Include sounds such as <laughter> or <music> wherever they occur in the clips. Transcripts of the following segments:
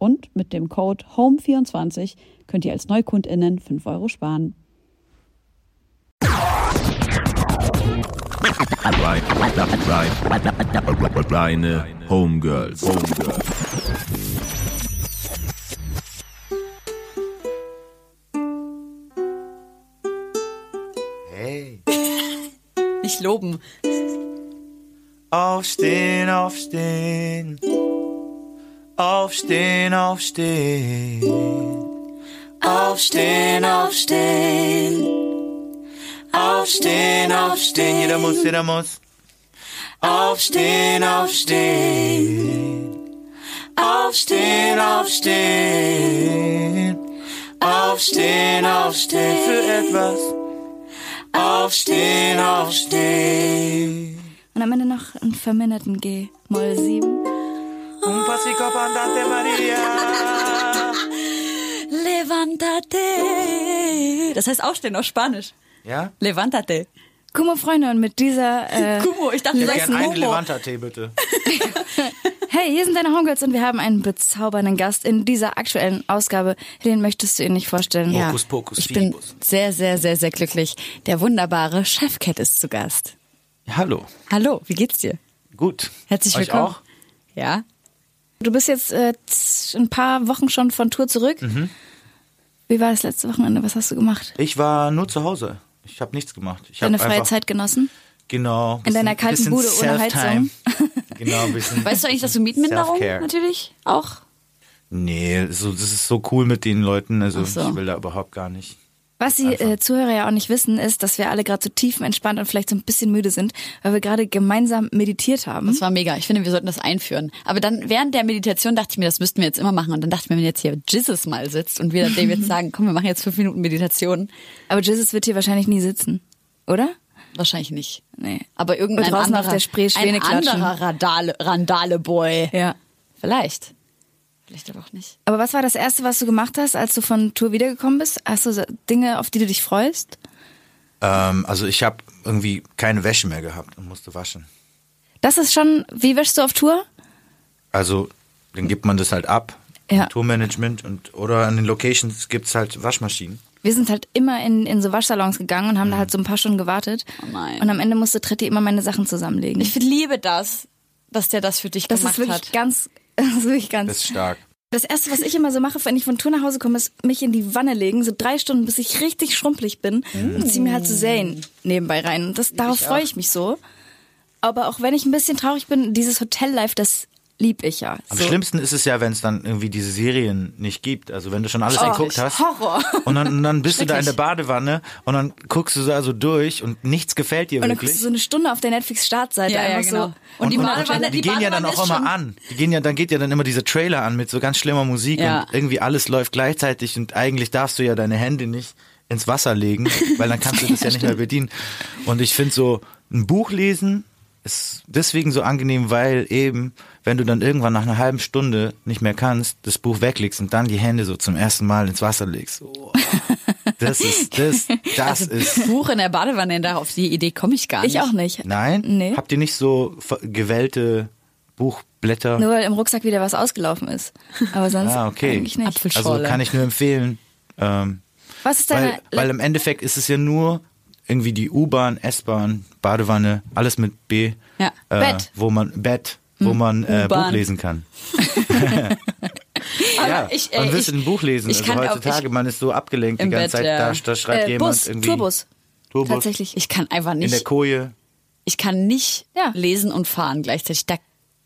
Und mit dem Code HOME24 könnt ihr als NeukundInnen 5 Euro sparen. Reine Homegirls. Homegirls. Hey. Nicht loben. Aufstehen, aufstehen. Aufstehen, aufstehen. Aufstehen, aufstehen. Aufstehen, aufstehen. Jeder muss, jeder muss. Aufstehen, aufstehen. Aufstehen, aufstehen. Aufstehen, aufstehen. Für etwas. Aufstehen, aufstehen. Und am Ende noch einen verminderten G. Moll 7. Un pasico andante Maria. Levantate. Das heißt aufstehen auf Spanisch. Ja? Levantate. Kumo Freunde und mit dieser äh, <laughs> Kumo, ich dachte, du sagst einen Momo. Levanta-Tee, bitte. <laughs> Hey, hier sind deine Homegirls und wir haben einen bezaubernden Gast in dieser aktuellen Ausgabe. Den möchtest du Ihnen nicht vorstellen. Ja. Hokus pokus Ich bin sehr, sehr, sehr, sehr glücklich. Der wunderbare Chefcat ist zu Gast. Hallo. Hallo, wie geht's dir? Gut. Herzlich Euch willkommen. auch? Ja. Du bist jetzt äh, ein paar Wochen schon von Tour zurück. Mhm. Wie war das letzte Wochenende? Was hast du gemacht? Ich war nur zu Hause. Ich habe nichts gemacht. Ich Deine freie einfach, Zeit genossen? Genau. In deiner bisschen- kalten bisschen Bude ohne Self-Time. <laughs> Genau, ein bisschen. Weißt du eigentlich, dass du Mietminderung natürlich auch? Nee, so, das ist so cool mit den Leuten. Also so. ich will da überhaupt gar nicht. Was die äh, Zuhörer ja auch nicht wissen, ist, dass wir alle gerade so tiefenentspannt und vielleicht so ein bisschen müde sind, weil wir gerade gemeinsam meditiert haben. Das war mega. Ich finde, wir sollten das einführen. Aber dann während der Meditation dachte ich mir, das müssten wir jetzt immer machen. Und dann dachte ich mir, wenn jetzt hier Jesus mal sitzt und wir dem jetzt <laughs> sagen, komm, wir machen jetzt fünf Minuten Meditation. Aber Jesus wird hier wahrscheinlich nie sitzen, oder? Wahrscheinlich nicht. Nee. Aber irgendein anderer, auf der Spree ein anderer Randale, Randale-Boy. Ja. Vielleicht. Vielleicht aber auch nicht. Aber was war das Erste, was du gemacht hast, als du von Tour wiedergekommen bist? Hast du Dinge, auf die du dich freust? Ähm, also ich habe irgendwie keine Wäsche mehr gehabt und musste waschen. Das ist schon, wie wäschst du auf Tour? Also dann gibt man das halt ab. Ja. Tourmanagement und oder an den Locations gibt's halt Waschmaschinen. Wir sind halt immer in, in so Waschsalons gegangen und haben da halt so ein paar Stunden gewartet. Oh nein. Und am Ende musste Tretti immer meine Sachen zusammenlegen. Ich liebe das, dass der das für dich das gemacht ist wirklich hat. ganz, <laughs> das ist ganz. Das ist stark. Das erste, was ich immer so mache, wenn ich von Tour nach Hause komme, ist mich in die Wanne legen, so drei Stunden, bis ich richtig schrumpelig bin und ziehe mir halt so Serien nebenbei rein. Und das, darauf freue ich mich so. Aber auch wenn ich ein bisschen traurig bin, dieses Hotellife, das lieb ich ja. Am so. schlimmsten ist es ja, wenn es dann irgendwie diese Serien nicht gibt. Also wenn du schon alles Oh, geguckt hast. Horror. Und dann, und dann bist du da in der Badewanne und dann guckst du da so durch und nichts gefällt dir Und dann wirklich. guckst du so eine Stunde auf der Netflix-Startseite Ja, ja, einfach genau. so. Und die Badewanne- die, die gehen ja dann auch immer an. Die gehen ja, dann geht ja dann immer diese Trailer an mit so ganz schlimmer Musik Ja. und irgendwie alles läuft gleichzeitig und eigentlich darfst du ja deine Hände nicht ins Wasser legen, weil dann kannst du das <laughs> ja nicht mehr bedienen. Und ich finde so ein Buch lesen ist deswegen so angenehm, weil eben, wenn du dann irgendwann nach einer halben Stunde nicht mehr kannst, das Buch weglegst und dann die Hände so zum ersten Mal ins Wasser legst. Oh, das ist, das, <laughs> das ist. Buch in der Badewanne, da auf die Idee komme ich gar nicht. Ich auch nicht. Nein? Nee. Habt ihr nicht so gewellte Buchblätter? Nur weil im Rucksack wieder was ausgelaufen ist. Aber <laughs> sonst Ah, okay. eigentlich nicht. Apfelschorle. Also kann ich nur empfehlen. Ähm, Was ist deine weil, weil im Endeffekt ist es ja nur irgendwie die U-Bahn, S-Bahn, Badewanne, alles mit B. Ja. Äh, Bett. Wo man, Bett, wo man äh. Buch lesen kann. <laughs> Ja, ich, äh, man willst ich- ein Buch lesen. ich also auch- heutzutage, ich- man ist so abgelenkt die ganze Bett, Zeit, ja. da, da schreibt Äh, jemand Bus, irgendwie. Tourbus. Tourbus. Tatsächlich. Ich kann einfach In der nicht. Koje. Ich kann nicht Ja. lesen und fahren gleichzeitig. Da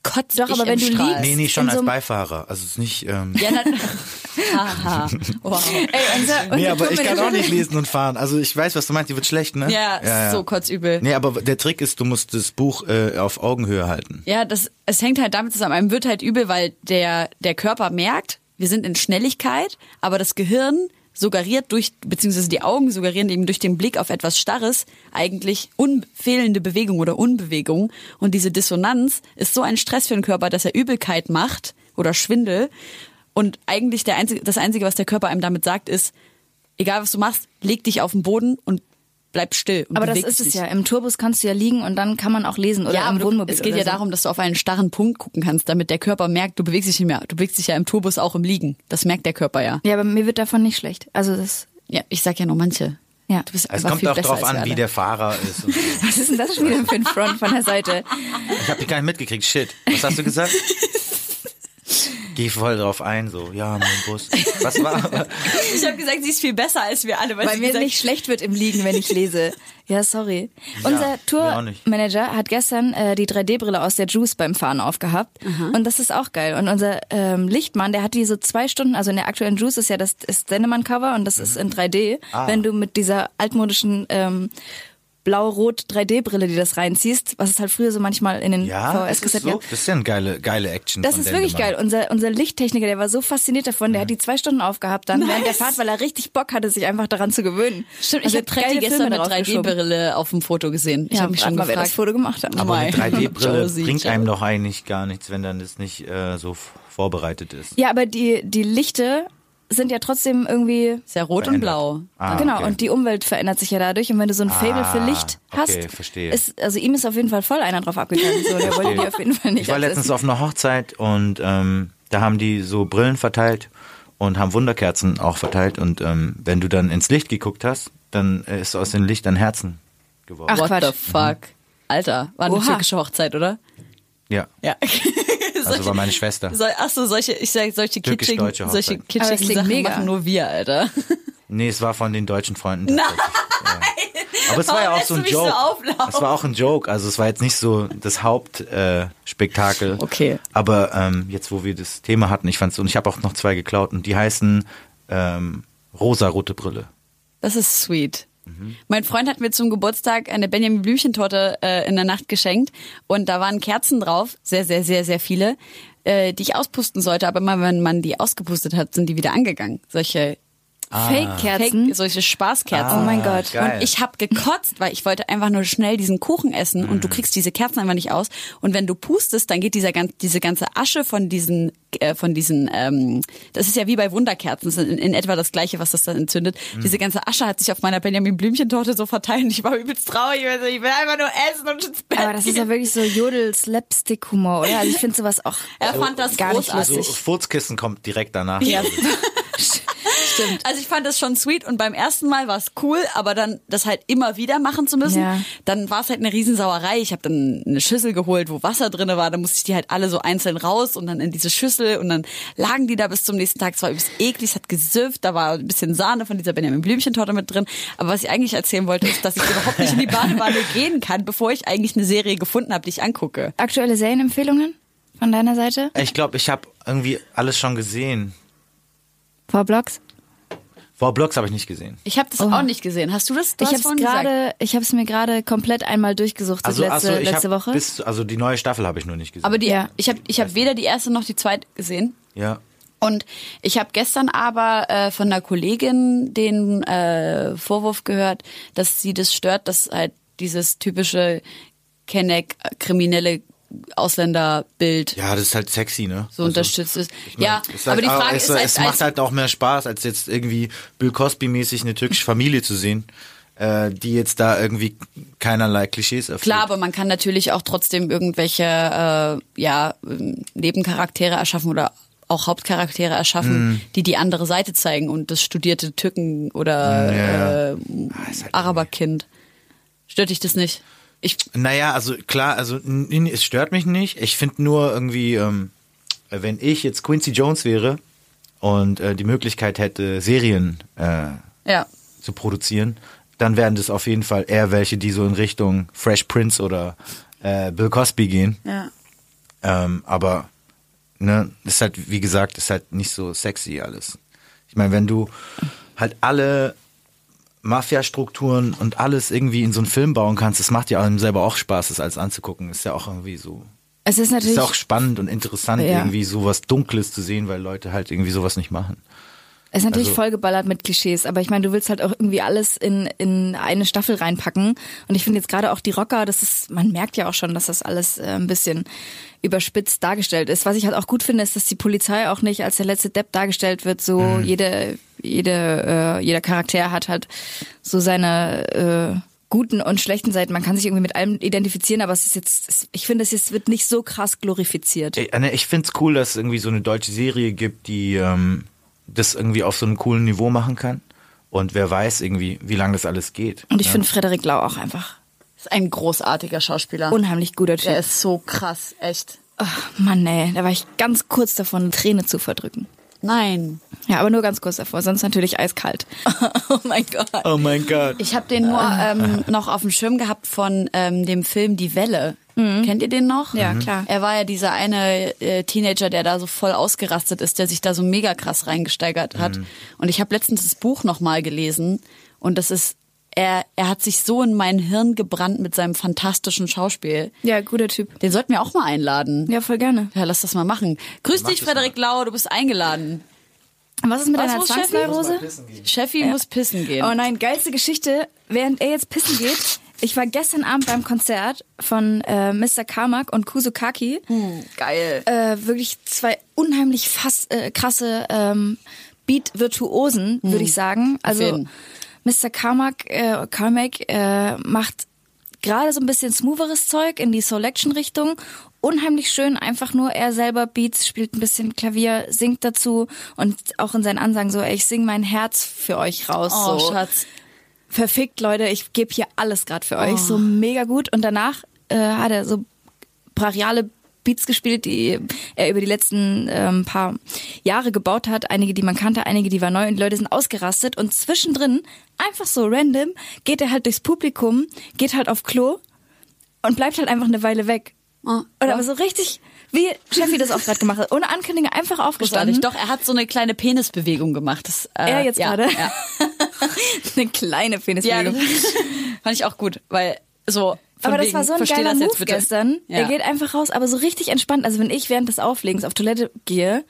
kotzt Doch, ich aber wenn im du Strahl. liegst- Nee, nee, schon als so einem- Beifahrer. Also es ist nicht. Ähm, Ja, na, <laughs> haha. <laughs> Wow. Ey, unser, unser nee, aber ich kann auch nicht lesen und fahren. Also ich weiß, was du meinst, die wird schlecht, ne? Ja, ist so kotzübel. Nee, aber der Trick ist, du musst das Buch äh, auf Augenhöhe halten. Ja, das, es hängt halt damit zusammen. Einem wird halt übel, weil der, der Körper merkt, wir sind in Schnelligkeit, aber das Gehirn suggeriert durch, beziehungsweise die Augen suggerieren eben durch den Blick auf etwas Starres eigentlich unfehlende Bewegung oder Unbewegung. Und diese Dissonanz ist so ein Stress für den Körper, dass er Übelkeit macht oder Schwindel. Und eigentlich der einzige, das Einzige, was der Körper einem damit sagt, ist, egal was du machst, leg dich auf den Boden und bleib still. Und Aber das ist dich es ja. Im Tourbus kannst du ja liegen und dann kann man auch lesen oder ja, im Wohnmobil. es geht ja so. darum, dass du auf einen starren Punkt gucken kannst, damit der Körper merkt, du bewegst dich nicht mehr. Du bewegst dich ja im Tourbus auch im Liegen. Das merkt der Körper ja. Ja, aber mir wird davon nicht schlecht. Also das. Ja, ich sag ja nur manche. Ja. Du bist Es kommt viel auch drauf an, wie der Fahrer ist. Und so. <laughs> Was ist denn das schon wieder für ein Front von der Seite? Ich habe die gar nicht mitgekriegt. Shit. Was hast du gesagt? <laughs> Geh voll drauf ein, so, ja, mein Bus. Was war? Ich habe gesagt, sie ist viel besser als wir alle, weil, Weil mir gesagt, nicht schlecht wird im Liegen, wenn ich lese. Ja, sorry. Ja, Unser. Tourmanager hat gestern äh, die 3D-Brille aus der Juice beim Fahren aufgehabt. Und das ist auch geil. Und unser ähm, Lichtmann, der hat die so zwei Stunden, also in der aktuellen Juice ist ja das ist Sennemann-Cover und das ist in 3D. Ah. Wenn du mit dieser altmodischen ähm, blau-rot 3D-Brille, die das reinziehst, was es halt früher so manchmal in den Ja, das ist, VHS-Kassetten so, gab. das ist ja eine geile, geile Action. Das von ist wirklich geil. Unser, unser Lichttechniker, der war so fasziniert davon, der hat die zwei Stunden aufgehabt dann während der Fahrt, weil er richtig Bock hatte, sich einfach daran zu gewöhnen. Stimmt, Also ich habe Tretti gestern Filme mit drauf geschoben. 3D-Brille auf dem Foto gesehen. Ich Ja, habe mich schon mal, wer das gefragt. Foto gemacht hat. Aber eine Mai. 3D-Brille Josie, bringt einem doch eigentlich gar nichts, wenn dann das nicht äh, so vorbereitet ist. Ja, aber die, die Lichte sind ja trotzdem irgendwie. Sehr rot und Verändert. blau. Ah, genau, okay. und die Umwelt verändert sich ja dadurch. Und wenn du so ein Fable für Ah, Licht hast, okay, verstehe. ist, also ihm ist auf jeden Fall voll einer drauf abgegangen. So, der wollte die auf jeden Fall nicht Ich war letztens auf einer Hochzeit und ähm, da haben die so Brillen verteilt und haben Wunderkerzen auch verteilt. Und ähm, wenn du dann ins Licht geguckt hast, dann äh, ist aus dem Licht ein Herzen geworden. Ach, What Quatsch. the fuck? Alter, war eine Oha. türkische Hochzeit, oder? Ja, Ja. <laughs> also war meine Schwester. So, ach so, solche, ich sag, solche kitschigen, solche kitschigen Sachen mega. machen nur wir, Alter. <laughs> Nee, es war von den deutschen Freunden. Nein! Aber es war ja auch so ein so Joke. auflaufen? es war auch ein Joke. Also es war jetzt nicht so das Hauptspektakel. Äh. Okay. Aber ähm, jetzt, wo wir das Thema hatten, ich fand's und ich habe auch noch zwei geklaut und die heißen ähm, rosa-rote Brille. Das ist sweet. Mein Freund hat mir zum Geburtstag eine Benjamin Blümchentorte äh, in der Nacht geschenkt und da waren Kerzen drauf, sehr, sehr, sehr, sehr viele, äh, die ich auspusten sollte, aber immer wenn man die ausgepustet hat, sind die wieder angegangen. Solche Fake-Kerzen. Fake, solche Spaßkerzen. Oh mein Gott. geil. Und ich habe gekotzt, weil ich wollte einfach nur schnell diesen Kuchen essen und du kriegst diese Kerzen einfach nicht aus. Und wenn du pustest, dann geht dieser ganz, diese ganze Asche von diesen, äh, von diesen, ähm, das ist ja wie bei Wunderkerzen, das ist in, in etwa das gleiche, was das dann entzündet. Diese ganze Asche hat sich auf meiner Benjamin Blümchentorte so verteilt und ich war übelst traurig. Ich, will einfach nur essen und ins Bett Aber das ist ja wirklich so Jodel-Slapstick-Humor, oder? Also ich finde sowas auch. er fand das gar nicht großartig. Also Furzkissen kommt direkt danach. Ja, <laughs> stimmt. Also ich fand das schon sweet und beim ersten Mal war es cool, aber dann das halt immer wieder machen zu müssen, Ja. dann war es halt eine Riesensauerei. Ich habe dann eine Schüssel geholt, wo Wasser drinne war, dann musste ich die halt alle so einzeln raus und dann in diese Schüssel und dann lagen die da bis zum nächsten Tag. Es war übelst eklig, es hat gesifft, da war ein bisschen Sahne von dieser Benjamin Blümchentorte mit drin. Aber was ich eigentlich erzählen wollte, ist, dass ich überhaupt nicht in die Badewanne <laughs> gehen kann, bevor ich eigentlich eine Serie gefunden habe, die ich angucke. Aktuelle Serienempfehlungen von deiner Seite? Ich glaube, ich habe irgendwie alles schon gesehen. Vor Blogs? Vor Blogs habe ich nicht gesehen. Ich habe das Oha. auch nicht gesehen. Hast du das? Du Ich habe gerade, ich habe es mir gerade komplett einmal durchgesucht Also, letzte, also ich letzte Woche. bis also die neue Staffel habe ich nur nicht gesehen. Aber die, Ja. ich habe ich hab weder die erste noch die zweite gesehen. ja. Und ich habe gestern aber äh, von einer Kollegin den äh, Vorwurf gehört, dass sie das stört, dass halt dieses typische Kenneck kriminelle Ausländerbild Ja, das ist halt sexy, ne? so unterstützt ist. ich mein, ja, es aber halt die auch- Frage es, ist halt, es macht halt auch mehr Spaß, als jetzt irgendwie Bill Cosby-mäßig eine türkische Familie zu sehen, äh, die jetzt da irgendwie keinerlei Klischees erfüllt. Klar, aber man kann natürlich auch trotzdem irgendwelche äh, ja, Nebencharaktere erschaffen oder auch Hauptcharaktere Mhm. erschaffen, die die andere Seite zeigen und das studierte Türken oder Ja, ja. äh, Ah, ist halt Araberkind. Stört dich das nicht? Ich Naja, also klar, also es stört mich nicht. Ich finde nur irgendwie, ähm, wenn ich jetzt Quincy Jones wäre, und äh, die Möglichkeit hätte, Serien äh, Ja. zu produzieren, dann wären das auf jeden Fall eher welche, die so in Richtung Fresh Prince oder äh, Bill Cosby gehen. Ja. Ähm, aber ne, ist halt, wie gesagt, ist halt nicht so sexy alles. Ich meine, wenn du halt alle Mafia-Strukturen und alles irgendwie in so einen Film bauen kannst, das macht ja einem selber auch Spaß, das alles anzugucken. Ist ja auch irgendwie so. Es ist Ist natürlich. ja auch spannend und interessant, Ja. irgendwie sowas Dunkles zu sehen, weil Leute halt irgendwie sowas nicht machen. Es ist natürlich Also- vollgeballert mit Klischees, aber ich meine, du willst halt auch irgendwie alles in, in eine Staffel reinpacken. Und ich finde jetzt gerade auch die Rocker, das ist, man merkt ja auch schon, dass das alles äh, ein bisschen überspitzt dargestellt ist. Was ich halt auch gut finde, ist, dass die Polizei auch nicht als der letzte Depp dargestellt wird. So Mhm. jede, jede, äh, jeder Charakter hat halt so seine äh, guten und schlechten Seiten. Man kann sich irgendwie mit allem identifizieren, aber es ist jetzt, es, ich finde, es jetzt wird nicht so krass glorifiziert. Anne, Ich find's cool, dass es irgendwie so eine deutsche Serie gibt, die ähm, das irgendwie auf so einem coolen Niveau machen kann. Und wer weiß irgendwie, wie lange das alles geht. Und ich ne? finde Frederik Lau auch einfach Ist ein großartiger Schauspieler. unheimlich guter Typ. der ist so krass, echt. Ach, Mann, ey, da war ich ganz kurz davon, eine Träne zu verdrücken. Nein. Ja, aber nur ganz kurz davor, sonst natürlich eiskalt. <laughs> oh mein Gott. Oh mein Gott. Ich habe den nur ähm, noch auf dem Schirm gehabt von ähm, dem Film Die Welle. Kennt ihr den noch? Ja, klar. Er war ja dieser eine äh, Teenager, der da so voll ausgerastet ist, der sich da so mega krass reingesteigert hat. Und ich habe letztens das Buch nochmal gelesen und das ist, er, er hat sich so in mein Hirn gebrannt mit seinem fantastischen Schauspiel. Ja, guter Typ. Den sollten wir auch mal einladen. Ja, voll gerne. Ja, lass das mal machen. Grüß dich, das Frederik Lau, du bist eingeladen. Was ist mit Was deiner? Zwangsneurose? Cheffi muss pissen gehen. Oh nein, geilste Geschichte, während er jetzt pissen geht. Ich war gestern Abend beim Konzert von äh, Mr. Carmack und Kusukaki. Geil. Äh, wirklich zwei unheimlich fass, äh, krasse ähm, Beat-Virtuosen, würde ich sagen. Also. Mr. Carmack, äh, Carmack äh, macht gerade so ein bisschen smootheres Zeug in die Selection-Richtung. Unheimlich schön, einfach nur er selber Beats, spielt ein bisschen Klavier, singt dazu und auch in seinen Ansagen so, ey, ich sing mein Herz für euch raus. Oh, so. Schatz. Verfickt, Leute, ich gebe hier alles gerade für euch. So mega gut. Und danach äh, hat er so brachiale Beats gespielt, die er über die letzten ähm, paar Jahre gebaut hat. Einige, die man kannte, einige, die waren neu und die Leute sind ausgerastet. Und zwischendrin, einfach so random, geht er halt durchs Publikum, geht halt auf Klo und bleibt halt einfach eine Weile weg. Oh, Und ja. aber so richtig, wie Steffi das auch gerade gemacht hat, ohne Ankündigung einfach aufgestanden. Doch, er hat so eine kleine Penisbewegung gemacht. Das, äh, Er jetzt ja, gerade? Ja. <laughs> eine kleine Ja, Penisbewegung. das <laughs> fand ich auch gut, weil so. Aber das wegen, war so ein geiler Move gestern. Ja. Er geht einfach raus, aber so richtig entspannt. Also wenn ich während des Auflegens auf Toilette gehe,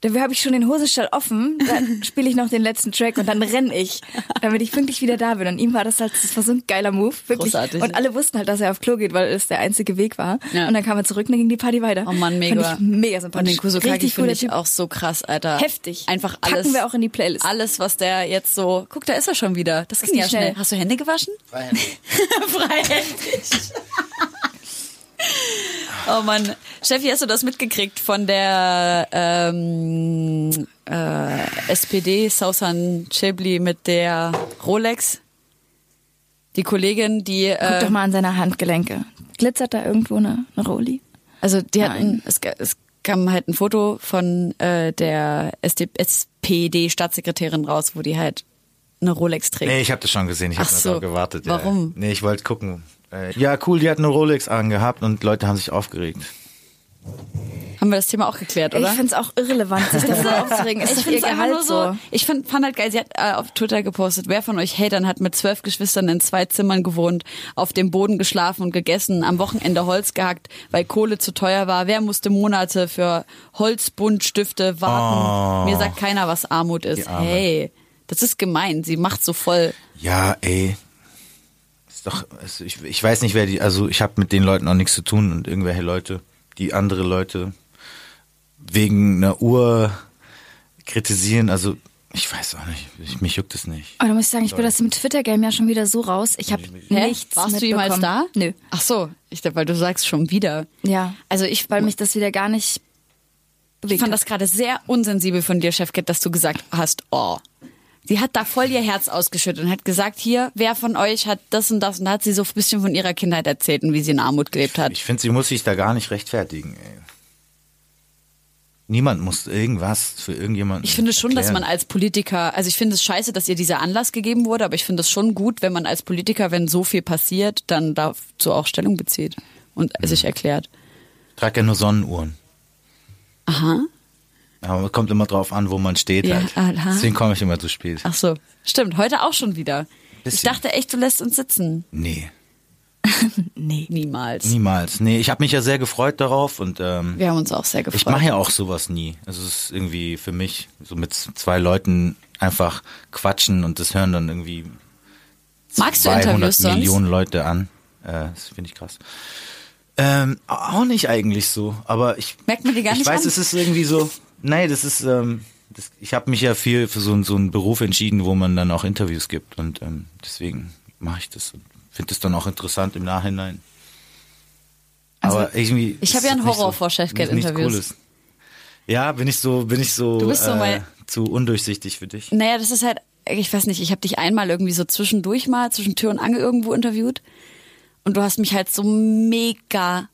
dann habe ich schon den Hosestall offen, dann <laughs> spiele ich noch den letzten Track und dann renn ich, damit ich pünktlich wieder da bin. Und ihm war das halt, das war so ein geiler Move, wirklich. Großartig. Und alle wussten halt, dass er auf Klo geht, weil es der einzige Weg war. Ja. Und dann kam er zurück und dann ging die Party weiter. Oh Mann, mega. Fand ich mega Und sympathisch. den Kusukaki Richtig finde ich Typ. auch so krass, Alter. Heftig. Einfach Packen alles. wir auch in die Playlist. Alles, was der jetzt so. Guck, da ist er schon wieder. Das ging ging ja schnell. schnell. Hast du Hände gewaschen? Freihändig. <laughs> Freihändig. <laughs> oh Mann. Steffi, hast du das mitgekriegt von der ähm, äh, SPD Sausan Chebli mit der Rolex? Die Kollegin, die Guck äh, doch mal an seine Handgelenke. Glitzert da irgendwo eine, eine Roli? Also die Nein. hatten, es, es kam halt ein Foto von äh, der SPD-Staatssekretärin raus, wo die halt eine Rolex trägt. Nee, ich habe das schon gesehen. Ich habe so. gewartet. Ja. Warum? Nee, ich wollte gucken. Äh, Ja, cool, die hat eine Rolex angehabt und Leute haben sich aufgeregt. Haben wir das Thema auch geklärt, oder? Ich find's auch irrelevant, sich <laughs> darüber aufzuregen. Ist ich es einfach nur so. Ich find, fand halt geil, sie hat äh, auf Twitter gepostet, wer von euch Hatern hat mit zwölf Geschwistern in zwei Zimmern gewohnt, auf dem Boden geschlafen und gegessen, am Wochenende Holz gehackt, weil Kohle zu teuer war. Wer musste Monate für Holzbuntstifte warten? Oh. Mir sagt keiner, was Armut ist. Hey, das ist gemein. Sie macht so voll. Ja, ey. Ist doch, also ich, ich weiß nicht, wer die, also ich habe mit den Leuten auch nichts zu tun und irgendwelche Leute, die andere Leute wegen einer Uhr kritisieren, also ich weiß auch nicht, ich, mich juckt es nicht. Aber da muss ich sagen, ich bin das im Twitter-Game ja schon wieder so raus. Ich habe nichts Warst du jemals da? Nö. Ach so, ich dachte, weil du sagst schon wieder. Ja. Also ich, Weil mich das wieder gar nicht ich fand das gerade sehr unsensibel von dir, Chefkit, dass du gesagt hast, oh. Sie hat da voll ihr Herz ausgeschüttet und hat gesagt, hier, wer von euch hat das und das und da hat sie so ein bisschen von ihrer Kindheit erzählt und wie sie in Armut gelebt hat. Ich finde, sie muss sich da gar nicht rechtfertigen, ey. Niemand muss irgendwas für irgendjemanden. Ich finde schon, dass erklären. man als Politiker, also ich finde es scheiße, dass ihr dieser Anlass gegeben wurde, aber ich finde es schon gut, wenn man als Politiker, wenn so viel passiert, dann dazu auch Stellung bezieht und Mhm. sich erklärt. Ich trage ja nur Sonnenuhren. Aha. Aber es kommt immer drauf an, wo man steht Ja, halt. aha. Deswegen komme ich immer zu spät. Ach so, stimmt. Heute auch schon wieder. Ich Bisschen. dachte echt, du lässt uns sitzen. Nee, <laughs> Nee. Niemals. niemals. Nee, ich habe mich ja sehr gefreut darauf und ähm, Wir haben uns auch sehr gefreut. ich mache ja auch sowas nie. Also es ist irgendwie für mich so mit zwei Leuten einfach quatschen und das hören dann irgendwie Magst du 200 Interviews sonst? Millionen Leute an. Äh, das finde ich krass. Ähm, auch nicht eigentlich so, aber ich Merkt man dir gar ich nicht weiß, an. es ist irgendwie so. Nein, das ist. Ähm, das, ich habe mich ja viel für so, so einen Beruf entschieden, wo man dann auch Interviews gibt und ähm, deswegen mache ich das und finde es dann auch interessant im Nachhinein. Also, aber irgendwie. ich hab ist ja einen Horror vor Chefcat nichts Interviews. Cooles. Ja, bin ich so, bin ich so, Du bist so äh, mein- zu undurchsichtig für dich. Naja, das ist halt, ich weiß nicht, ich habe dich einmal irgendwie so zwischendurch mal, zwischen Tür und Angel irgendwo interviewt. Und du hast mich halt so mega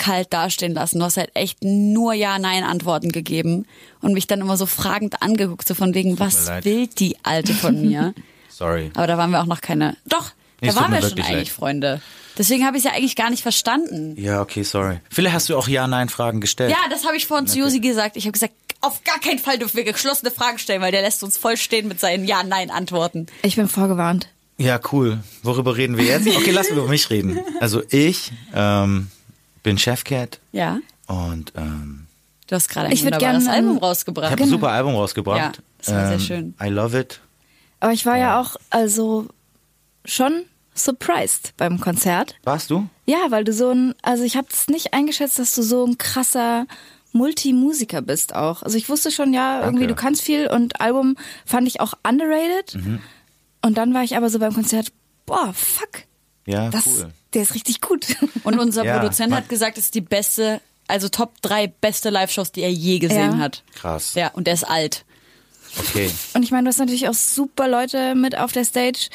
kalt dastehen lassen. Du hast halt echt nur Ja-Nein-Antworten gegeben und mich dann immer so fragend angeguckt, so von wegen, was leid. will die Alte von mir? <laughs> Sorry. Aber da waren wir auch noch keine. Doch, Nee, da waren wir schon eigentlich leid. Freunde. Deswegen habe ich es ja eigentlich gar nicht verstanden. Ja, okay, sorry. Vielleicht hast du auch Ja-Nein-Fragen gestellt. Ja, das habe ich vorhin zu Josi gesagt. Ich habe gesagt, auf gar keinen Fall dürfen wir geschlossene Fragen stellen, weil der lässt uns voll stehen mit seinen Ja-Nein-Antworten. Ich bin vorgewarnt. Ja, cool. Worüber reden wir jetzt? Okay, lass über mich reden. Also ich ähm, bin Chefcat Ja. und ähm, Du hast gerade ein Ich wunderbares gerne, Album ähm, ich rausgebracht. habe ein super Album rausgebracht. Ja, das war sehr ähm, schön. I love it. Aber ich war ja auch also schon surprised beim Konzert. Warst du? Ja, weil du so ein, also ich habe es nicht eingeschätzt, dass du so ein krasser Multimusiker bist auch. Also ich wusste schon, ja, irgendwie du kannst viel und Album fand ich auch underrated. Mhm. Und dann war ich aber so beim Konzert, boah, fuck, Ja, das, cool. Der ist richtig gut. <laughs> Und unser Ja, Produzent hat gesagt, es ist die beste, also Top 3 beste Live-Shows, die er je gesehen Ja. hat. Krass. Ja, und der ist alt. Okay. Und ich meine, du hast natürlich auch super Leute mit auf der Stage.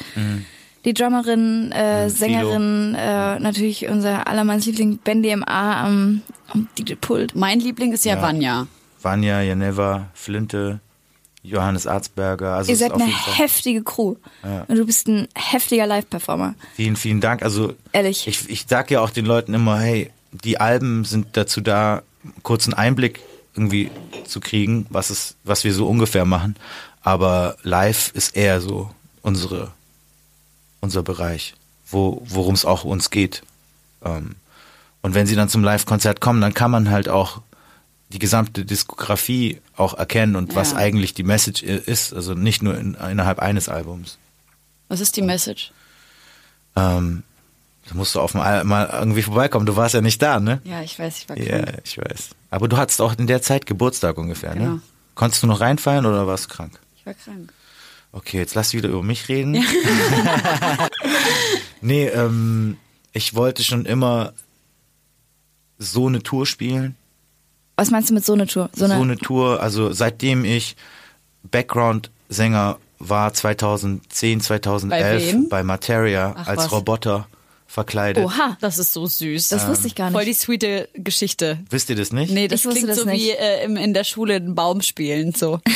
Die Drummerin, äh, Mhm, Sängerin, äh, natürlich unser allermeins Liebling Ben DMA am, am DJ-Pult. Mein Liebling ist ja, Ja. Vanya. Vanya, Janeva, Flinte, Johannes Arzberger. Also Ihr seid eine heftige Crew. Und du bist ein heftiger Live-Performer. Vielen, vielen Dank. Also Ehrlich. ich, ich sag ja auch den Leuten immer, hey, die Alben sind dazu da, kurz einen Einblick irgendwie zu kriegen, was es, was wir so ungefähr machen. Aber live ist eher so unsere, unser Bereich, wo, worum es auch uns geht. Ähm, und wenn sie dann zum Live-Konzert kommen, dann kann man halt auch die gesamte Diskografie auch erkennen und was Ja. eigentlich die Message ist, also nicht nur in, innerhalb eines Albums. Was ist die Message? Ähm, da musst du auf mal, mal irgendwie vorbeikommen. Du warst ja nicht da, ne? Ja, ich weiß, ich war Ja, krank. ich weiß. Aber du hattest auch in der Zeit Geburtstag ungefähr, Genau. ne? Konntest du noch reinfeiern oder warst du krank? Ich war krank. Okay, jetzt lass wieder über mich reden. <laughs> <laughs> nee, ähm, ich wollte schon immer so eine Tour spielen. Was meinst du mit so einer Tour? So So eine, eine Tour, also seitdem ich Background-Sänger war, 2010, 2011 Bei bei Materia Ach, als was. Roboter verkleidet. Oha, Das ist so süß. das wusste ich gar Voll die nicht. sweete Geschichte. Wisst ihr das nicht? Nee, das Ich wusste klingt das so nicht. wie äh, im, in der Schule einen Baum spielen. So. <laughs>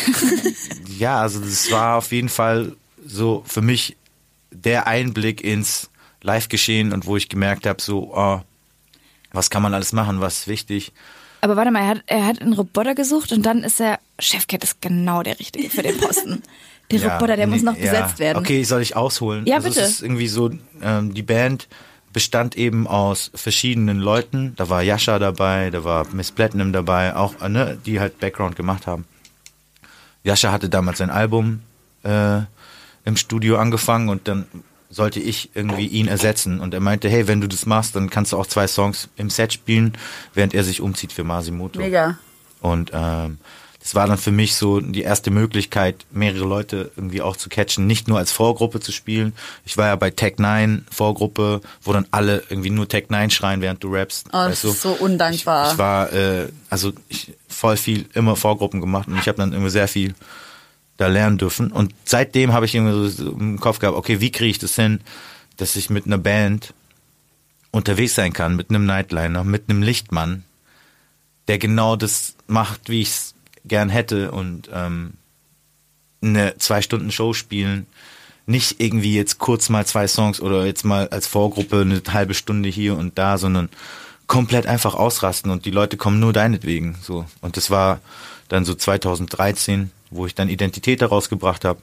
Ja, also das war auf jeden Fall so für mich der Einblick ins Live-Geschehen und wo ich gemerkt habe, so, oh, was kann man alles machen, was ist wichtig. Aber warte mal, er hat, er hat einen Roboter gesucht und dann ist er, Chefcat ist genau der Richtige für den Posten. Der Ja, Roboter, der muss nee, noch ja. besetzt werden. Okay, soll ich ausholen? Ja, also bitte. Es ist irgendwie so, ähm, die Band bestand eben aus verschiedenen Leuten. Da war Yasha dabei, da war Miss Platinum dabei, auch, äh, ne, die halt Background gemacht haben. Yasha hatte damals sein Album äh, im Studio angefangen und dann sollte ich irgendwie ihn ersetzen. Und er meinte, hey, wenn du das machst, dann kannst du auch zwei Songs im Set spielen, während er sich umzieht für Masimoto. Mega. Und ähm, das war dann für mich so die erste Möglichkeit, mehrere Leute irgendwie auch zu catchen, nicht nur als Vorgruppe zu spielen. Ich war ja bei Tech 9 Vorgruppe, wo dann alle irgendwie nur Tech 9 schreien, während du rappst. Oh, das weißt du? ist so undankbar. Ich, ich war, äh, also ich voll viel immer Vorgruppen gemacht und ich habe dann irgendwie sehr viel da lernen dürfen. Und seitdem habe ich irgendwie so im Kopf gehabt, okay, wie kriege ich das hin, dass ich mit einer Band unterwegs sein kann, mit einem Nightliner, mit einem Lichtmann, der genau das macht, wie ich es gern hätte und ähm, eine zwei Stunden Show spielen. Nicht irgendwie jetzt kurz mal zwei Songs oder jetzt mal als Vorgruppe eine halbe Stunde hier und da, sondern komplett einfach ausrasten und die Leute kommen nur deinetwegen. So. Und das war dann so 2013, wo ich dann Identität herausgebracht habe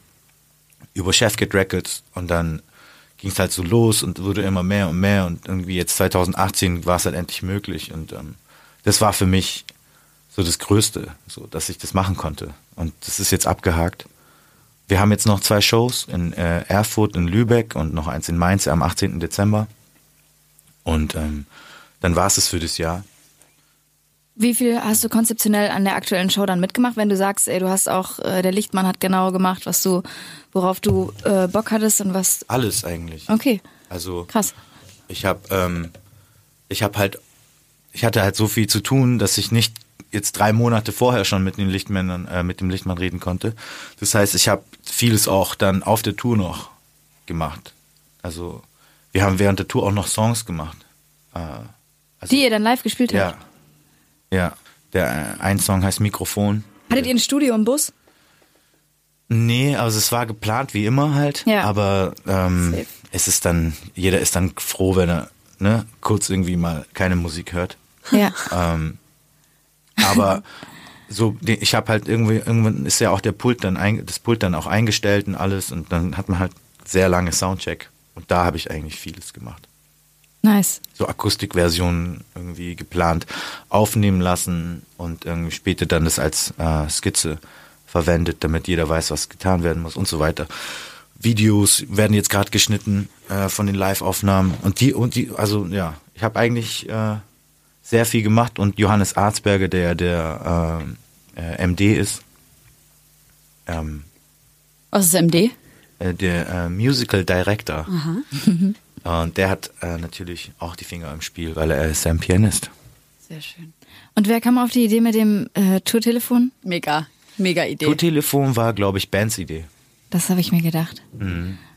über Chefkit Records und dann ging es halt so los und wurde immer mehr und mehr und irgendwie jetzt 2018 war es halt endlich möglich und ähm, das war für mich so das Größte, so dass ich das machen konnte und das ist jetzt abgehakt. Wir haben jetzt noch zwei Shows in äh, Erfurt, in Lübeck und noch eins in Mainz am 18. Dezember und ähm, dann war es es für das Jahr. Wie viel hast du konzeptionell an der aktuellen Show dann mitgemacht, wenn du sagst, ey, du hast auch, äh, der Lichtmann hat genau gemacht, was du, worauf du äh, Bock hattest und was. Alles eigentlich. Okay, Also krass. ich habe ähm, ich habe halt ich hatte halt so viel zu tun, dass ich nicht jetzt drei Monate vorher schon mit den Lichtmännern äh, mit dem Lichtmann reden konnte. Das heißt, ich habe vieles auch dann auf der Tour noch gemacht. Also wir haben während der Tour auch noch Songs gemacht. Äh, also, Die ihr dann live gespielt habt. ja. Der äh, ein Song heißt Mikrofon. Hattet ihr ein Studio im Bus? Nee, also es war geplant wie immer halt. Ja. Aber ähm, Safe. es ist dann, jeder ist dann froh, wenn er ne, kurz irgendwie mal keine Musik hört. Ja. Ähm, aber so, ich habe halt irgendwie, irgendwann ist ja auch der Pult dann, ein, das Pult dann auch eingestellt und alles und dann hat man halt sehr lange Soundcheck und da habe ich eigentlich vieles gemacht. Nice. So Akustikversionen irgendwie geplant, aufnehmen lassen und irgendwie später dann das als äh, Skizze verwendet, damit jeder weiß, was getan werden muss und so weiter. Videos werden jetzt gerade geschnitten äh, von den Live-Aufnahmen und die und die, also ja, ich habe eigentlich äh, sehr viel gemacht und Johannes Arzberger, der der äh, äh, MD ist, ähm, Was ist MD? äh, der Musical Director, <laughs> und der hat äh, natürlich auch die Finger im Spiel, weil er ist ein Pianist. Sehr schön. Und wer kam auf die Idee mit dem äh, Tourtelefon? Mega, mega Idee. Tourtelefon war, glaube ich, Bands Idee. Das habe ich mir gedacht.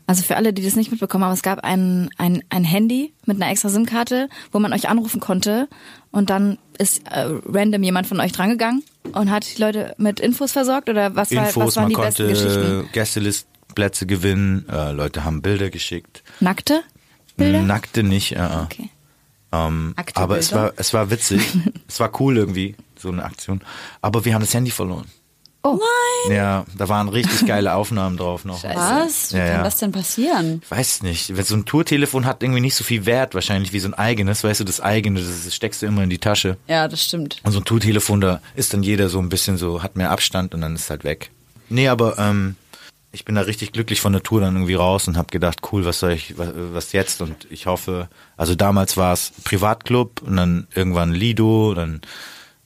Also für alle, die das nicht mitbekommen haben, es gab ein, ein, ein Handy mit einer extra SIM-Karte, wo man euch anrufen konnte und dann ist äh, random jemand von euch drangegangen und hat die Leute mit Infos versorgt oder was, war, Infos, was waren man die besten Geschichten? konnte Gästelistplätze gewinnen, äh, Leute haben Bilder geschickt. Nackte Bilder? Nackte nicht, äh, äh. Okay. ähm, aber es war, es war witzig. <laughs> es war cool irgendwie, so eine Aktion. Aber wir haben das Handy verloren. Oh. Ja, da waren richtig geile <laughs> Aufnahmen drauf noch. Was? Wie Ja, kann ja. das denn passieren? Ich weiß nicht. Wenn so ein Tourtelefon hat irgendwie nicht so viel Wert, wahrscheinlich wie so ein eigenes. Weißt du, das eigene, das, das steckst du immer in die Tasche. Ja, das stimmt. Und so ein Tourtelefon, da ist dann jeder so ein bisschen so, hat mehr Abstand und dann ist halt weg. Nee, aber ähm, ich bin da richtig glücklich von der Tour dann irgendwie raus und habe gedacht, cool, was soll ich, was, was jetzt? Und ich hoffe, also damals war es Privatclub und dann irgendwann Lido, dann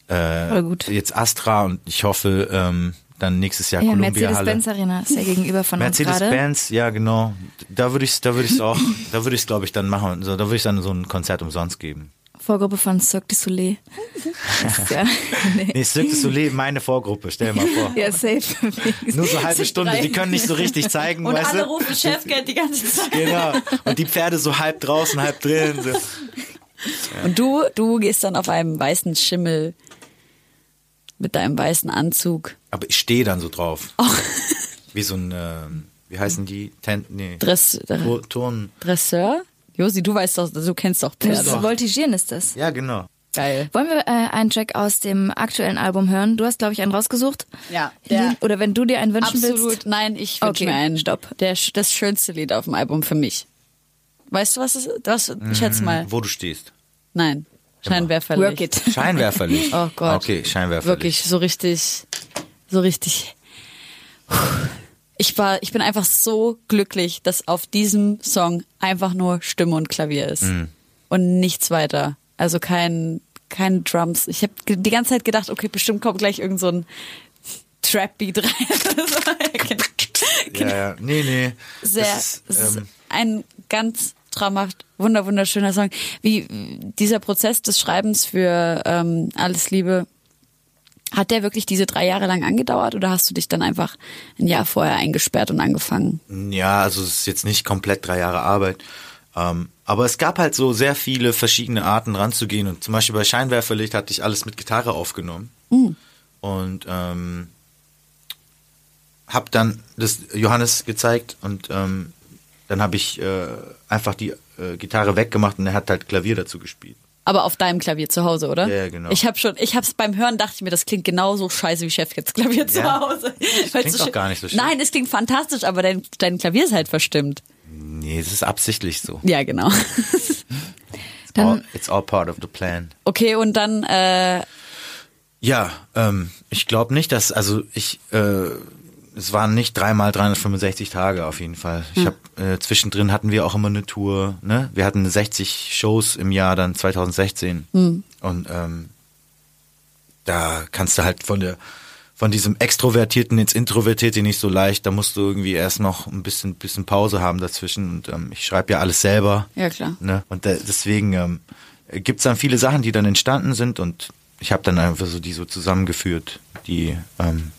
äh, jetzt Astra und ich hoffe, ähm, dann nächstes Jahr Ja, Columbia Halle. Mercedes-Benz Arena ist ja gegenüber von uns gerade. Mercedes-Benz, ja genau. Da würde ich, da würde ich auch, da würde ich glaube ich dann machen. So, da würde ich dann so ein Konzert umsonst geben. Vorgruppe von Cirque du Soleil. <laughs> Ja, nee. Nee, Cirque du Soleil, meine Vorgruppe, stell dir mal vor. ja, safe. Nur so halbe Stunde, die können nicht so richtig zeigen, Und alle du? rufen Chefgeld die ganze Zeit. Genau. Und die Pferde so halb draußen, halb drin. So. Und du, du gehst dann auf einem weißen Schimmel mit deinem weißen Anzug. Aber ich stehe dann so drauf. Oh. Wie so ein, ähm, wie heißen die? Tent, nee. Dress, Tur- Turn. Dresseur? Josi, du weißt doch, du kennst doch Pferde. Das Voltigieren ist das. Ja, genau. Geil. Wollen wir äh, einen Track aus dem aktuellen Album hören? Du hast, glaube ich, einen rausgesucht. Ja, der- Oder wenn du dir einen wünschen Absolut. willst. Nein, ich wünsche Okay, mir einen. stopp. Der, das schönste Lied auf dem Album für mich. Weißt du, was es ist? Das, ich schätze mal. Wo du stehst. Nein. Scheinwerferlicht. Work it. <laughs> Scheinwerferlicht. Oh Gott. Okay, Scheinwerferlicht. Wirklich so richtig, so richtig. Ich war, ich bin einfach so glücklich, dass auf diesem Song einfach nur Stimme und Klavier ist Mhm. und nichts weiter. Also kein, kein Drums. Ich habe die ganze Zeit gedacht, okay, bestimmt kommt gleich irgend so ein Trap-Beat <laughs> rein. Ja, ja. Nee, nee. Sehr, Das es ist, ist ähm, ein ganz traumhaft, wunder, wunderschöner Song. Wie dieser Prozess des Schreibens für ähm, Alles Liebe, hat der wirklich diese drei Jahre lang angedauert oder hast du dich dann einfach ein Jahr vorher eingesperrt und angefangen? Ja, also es ist jetzt nicht komplett drei Jahre Arbeit, Ähm, aber es gab halt so sehr viele verschiedene Arten ranzugehen und zum Beispiel bei Scheinwerferlicht hatte ich alles mit Gitarre aufgenommen und ähm, hab dann das Johannes gezeigt und ähm, dann habe ich äh, einfach die äh, Gitarre weggemacht und er hat halt Klavier dazu gespielt. Aber auf deinem Klavier zu Hause, oder? Ja, genau. Ich habe schon, ich hab's beim Hören dachte ich mir, das klingt genauso scheiße wie Chef jetzt Klavier zu Ja. Hause. Das klingt doch schön- gar nicht so schlimm. Nein, es klingt fantastisch, aber dein, dein Klavier ist halt verstimmt. Nee, es ist absichtlich so. Ja, genau. <laughs> Dann- all, it's all part of the plan. Okay, und dann, äh, Ja, ähm, ich glaube nicht, dass, also ich, äh, es waren nicht dreimal 365 Tage auf jeden Fall. Ich hab, äh, zwischendrin hatten wir auch immer eine Tour, ne? Wir hatten 60 Shows im Jahr dann 2016. Und ähm, da kannst du halt von der von diesem Extrovertierten ins Introvertierte nicht so leicht. Da musst du irgendwie erst noch ein bisschen, bisschen Pause haben dazwischen. Und ähm, ich schreibe ja alles selber. Ja, klar. Ne? Und da, deswegen ähm, gibt es dann viele Sachen, die dann entstanden sind und ich habe dann einfach so die so zusammengeführt, die, ähm,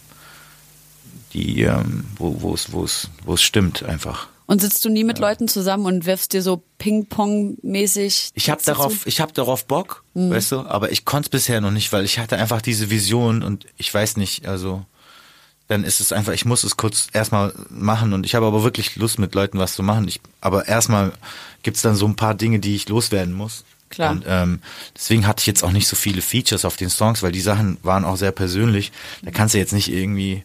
die, ähm, wo es es es stimmt einfach. und sitzt du nie mit Leuten zusammen und wirfst dir so Ping-Pong-mäßig? Ich habe darauf, zu? ich habe darauf Bock, weißt du, aber ich konnte es bisher noch nicht, weil ich hatte einfach diese Vision und ich weiß nicht, also dann ist es einfach, ich muss es kurz erstmal machen und ich habe aber wirklich Lust mit Leuten was zu machen. Ich, aber erstmal gibt's dann so ein paar Dinge, die ich loswerden muss. Klar. Und ähm, deswegen hatte ich jetzt auch nicht so viele Features auf den Songs, weil die Sachen waren auch sehr persönlich. Da kannst du jetzt nicht irgendwie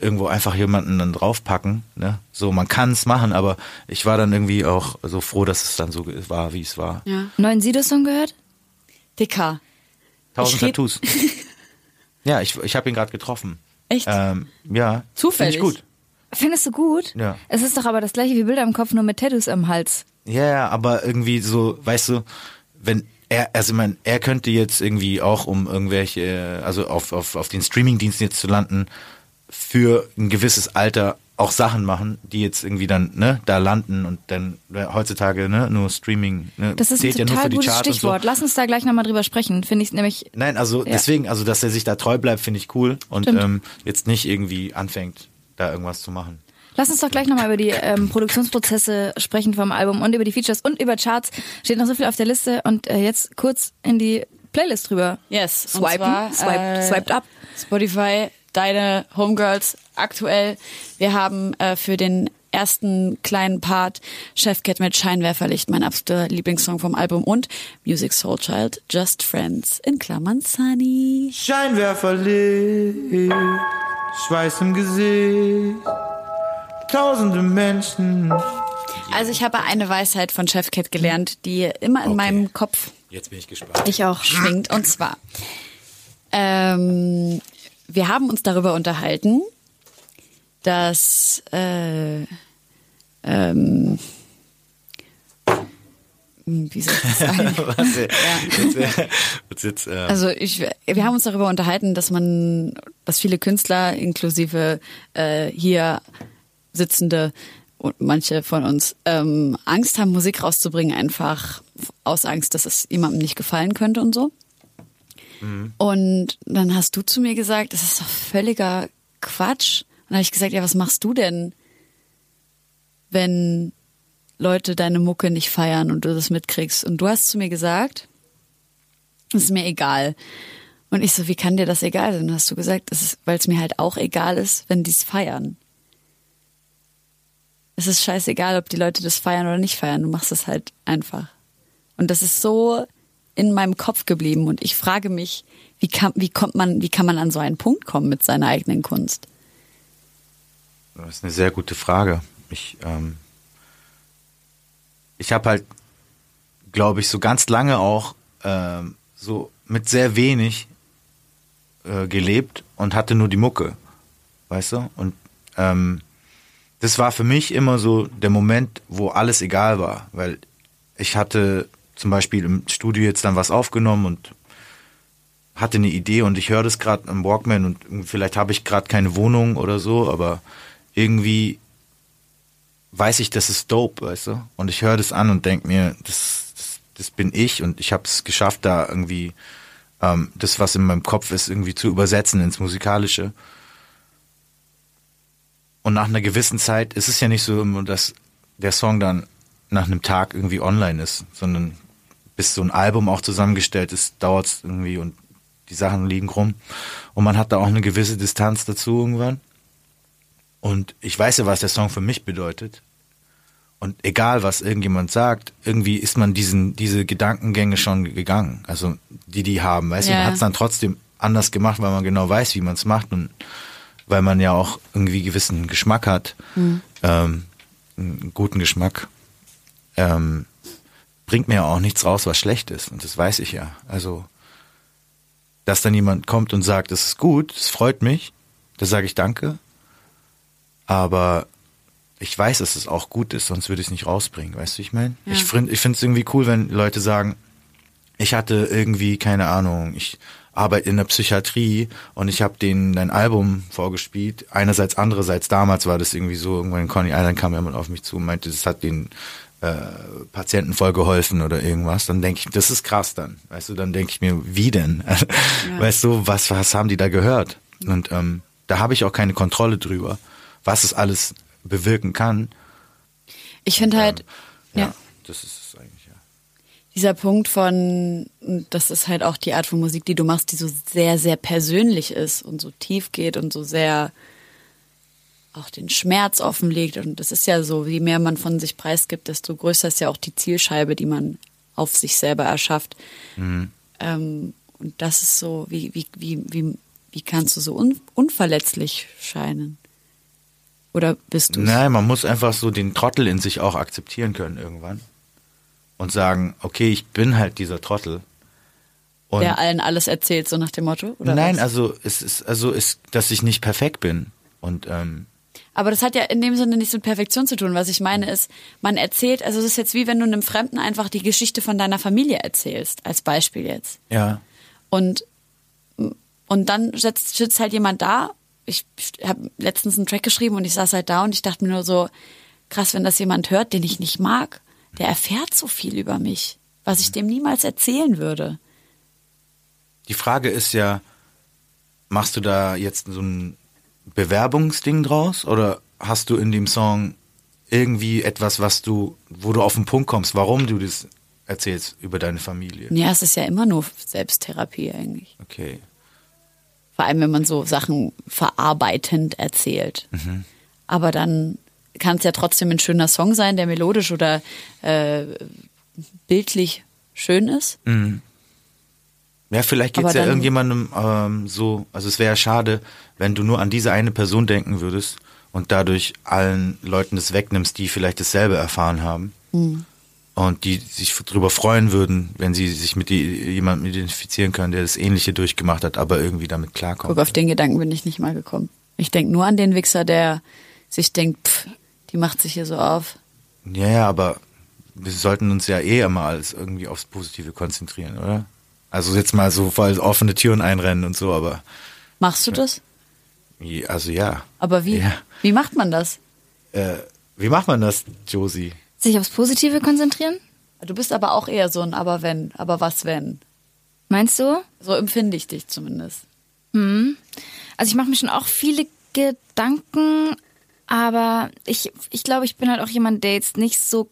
irgendwo einfach jemanden dann draufpacken. Ne? So, man kann es machen, aber ich war dann irgendwie auch so froh, dass es dann so war, wie es war. Ja. Neuen Sido-Song gehört? Dicker. Tausend Tattoos. <laughs> ja, ich, ich habe ihn gerade getroffen. Echt? Ähm, ja. Zufällig? Find ich gut. Findest du gut? Ja. Es ist doch aber das gleiche wie Bilder im Kopf, nur mit Tattoos am Hals. Ja, ja, aber irgendwie so, weißt du, wenn er, also ich mein, er könnte jetzt irgendwie auch um irgendwelche, also auf, auf, auf den Streamingdiensten jetzt zu landen, für ein gewisses Alter auch Sachen machen, die jetzt irgendwie dann, ne, da landen und dann äh, heutzutage, ne, nur Streaming, ne, Das ist ein ja total für die gutes Charts und so. Stichwort. Lass uns da gleich nochmal drüber sprechen. Finde ich nämlich. Nein, also Ja. deswegen, also dass er sich da treu bleibt, finde ich cool und Stimmt. ähm, jetzt nicht irgendwie anfängt, da irgendwas zu machen. Lass uns doch gleich nochmal über die ähm, Produktionsprozesse sprechen vom Album und über die Features und über Charts. Steht noch so viel auf der Liste und äh, jetzt kurz in die Playlist drüber. Yes. und Swipen, zwar, swiped, äh, swiped up. Spotify, deine Homegirls aktuell. Wir haben äh, für den ersten kleinen Part Chefcat mit Scheinwerferlicht, mein absoluter Lieblingssong vom Album und Music Soul Child, Just Friends in Klammern Sunny. Scheinwerferlicht, Schweiß im Gesicht, tausende Menschen. Also ich habe eine Weisheit von Chefcat gelernt, die immer in Okay. meinem Kopf Jetzt bin ich gespannt. Ich auch. schwingt. Und zwar, ähm, wir haben uns darüber unterhalten, dass äh, ähm, wie soll ich das sagen? <laughs> Warte, äh, jetzt, jetzt, äh, Also ich, wir haben uns darüber unterhalten, dass man, dass viele Künstler inklusive äh, hier sitzende und manche von uns ähm, Angst haben, Musik rauszubringen, einfach aus Angst, dass es jemandem nicht gefallen könnte und so. Und dann hast du zu mir gesagt, das ist doch völliger Quatsch. Und dann habe ich gesagt, ja, was machst du denn, wenn Leute deine Mucke nicht feiern und du das mitkriegst? Und du hast zu mir gesagt, das ist mir egal. Und ich so, wie kann dir das egal sein? Und hast du gesagt, weil es mir halt auch egal ist, wenn die es feiern. Es ist scheißegal, ob die Leute das feiern oder nicht feiern. Du machst es halt einfach. Und das ist so in meinem Kopf geblieben. Und ich frage mich, wie kann, wie kommt man, wie kann man an so einen Punkt kommen mit seiner eigenen Kunst? Das ist eine sehr gute Frage. Ich, ähm, ich habe halt, glaube ich, so ganz lange auch ähm, so mit sehr wenig äh, gelebt und hatte nur die Mucke, weißt du? Und ähm, das war für mich immer so der Moment, wo alles egal war, weil ich hatte zum Beispiel im Studio jetzt dann was aufgenommen und hatte eine Idee und ich höre das gerade am Walkman und vielleicht habe ich gerade keine Wohnung oder so, aber irgendwie weiß ich, das ist dope, weißt du? Und ich höre das an und denke mir, das, das, das bin ich und ich habe es geschafft, da irgendwie ähm, das, was in meinem Kopf ist, irgendwie zu übersetzen ins Musikalische. Und nach einer gewissen Zeit ist es ja nicht so, dass der Song dann nach einem Tag irgendwie online ist, sondern bis so ein Album auch zusammengestellt ist, dauert es irgendwie und die Sachen liegen rum. Und man hat da auch eine gewisse Distanz dazu irgendwann. Und ich weiß ja, was der Song für mich bedeutet. Und egal, was irgendjemand sagt, irgendwie ist man diesen, diese Gedankengänge schon gegangen. Also die, die haben, weißt du, man hat es dann trotzdem anders gemacht, weil man genau weiß, wie man es macht und weil man ja auch irgendwie gewissen Geschmack hat, ähm, einen guten Geschmack, ähm, bringt mir ja auch nichts raus, was schlecht ist. Und das weiß ich ja. Also, dass dann jemand kommt und sagt, das ist gut, das freut mich, da sage ich danke. Aber ich weiß, dass es auch gut ist, sonst würde ich es nicht rausbringen, weißt du, wie ich meine? Ich finde ich es irgendwie cool, wenn Leute sagen, ich hatte irgendwie, keine Ahnung, ich arbeite in der Psychiatrie und ich habe denen dein Album vorgespielt. Einerseits, andererseits, damals war das irgendwie so, irgendwann in Coney Island kam jemand auf mich zu und meinte, das hat den äh, Patienten voll geholfen oder irgendwas. Dann denke ich, das ist krass dann. Weißt du, dann denke ich mir, wie denn? <laughs> Weißt du, was, was haben die da gehört? Und ähm, da habe ich auch keine Kontrolle drüber, was es alles bewirken kann. Ich finde halt, Ja, ja. das ist es eigentlich, ja. dieser Punkt von, das ist halt auch die Art von Musik, die du machst, die so sehr, sehr persönlich ist und so tief geht und so sehr auch den Schmerz offenlegt. Und das ist ja so, je mehr man von sich preisgibt, desto größer ist ja auch die Zielscheibe, die man auf sich selber erschafft. Ähm, und das ist so, wie, wie, wie, wie, wie kannst du so un, unverletzlich scheinen? Oder bist du Nein, man muss einfach so den Trottel in sich auch akzeptieren können irgendwann. Und sagen, okay, ich bin halt dieser Trottel. Und der allen alles erzählt, so nach dem Motto? Oder nein, was? also es ist, also ist, dass ich nicht perfekt bin. Und ähm, Aber das hat ja in dem Sinne nichts mit Perfektion zu tun. Was ich meine ist, man erzählt, also es ist jetzt wie wenn du einem Fremden einfach die Geschichte von deiner Familie erzählst, als Beispiel jetzt. ja, Und, und dann sitzt, sitzt halt jemand da. Ich habe letztens einen Track geschrieben und ich saß halt da und ich dachte mir nur so, krass, wenn das jemand hört, den ich nicht mag, der erfährt so viel über mich, was ich dem niemals erzählen würde. die Frage ist ja, machst du da jetzt so ein Bewerbungsding draus oder hast du in dem Song irgendwie etwas, was du, wo du auf den Punkt kommst, warum du das erzählst über deine Familie? Ja, es ist ja immer nur Selbsttherapie eigentlich. Okay. Vor allem, wenn man so Sachen verarbeitend erzählt. Aber dann kann es ja trotzdem ein schöner Song sein, der melodisch oder äh, bildlich schön ist. Ja, vielleicht geht's Aber ja irgendjemandem ähm, so, also es wäre ja schade, wenn du nur an diese eine Person denken würdest und dadurch allen Leuten das wegnimmst, die vielleicht dasselbe erfahren haben Mhm. und die sich darüber freuen würden, wenn sie sich mit die, jemandem identifizieren können, der das Ähnliche durchgemacht hat, aber irgendwie damit klarkommt. Guck, auf den Gedanken bin ich nicht mal gekommen. Ich denk nur an den Wichser, der sich denkt, pff, die macht sich hier so auf. Ja, ja, aber wir sollten uns ja eh immer alles irgendwie aufs Positive konzentrieren, oder? Also jetzt mal so voll offene Türen einrennen und so, aber Machst du das? je- also ja. Aber wie? Ja. Wie macht man das? Äh, wie macht man das, Josie? Sich aufs Positive konzentrieren? Du bist aber auch eher so ein Aber wenn, aber was wenn? Meinst du? So empfinde ich dich zumindest. Also ich mache mir schon auch viele Gedanken, aber ich, ich glaube, ich bin halt auch jemand, der jetzt nicht so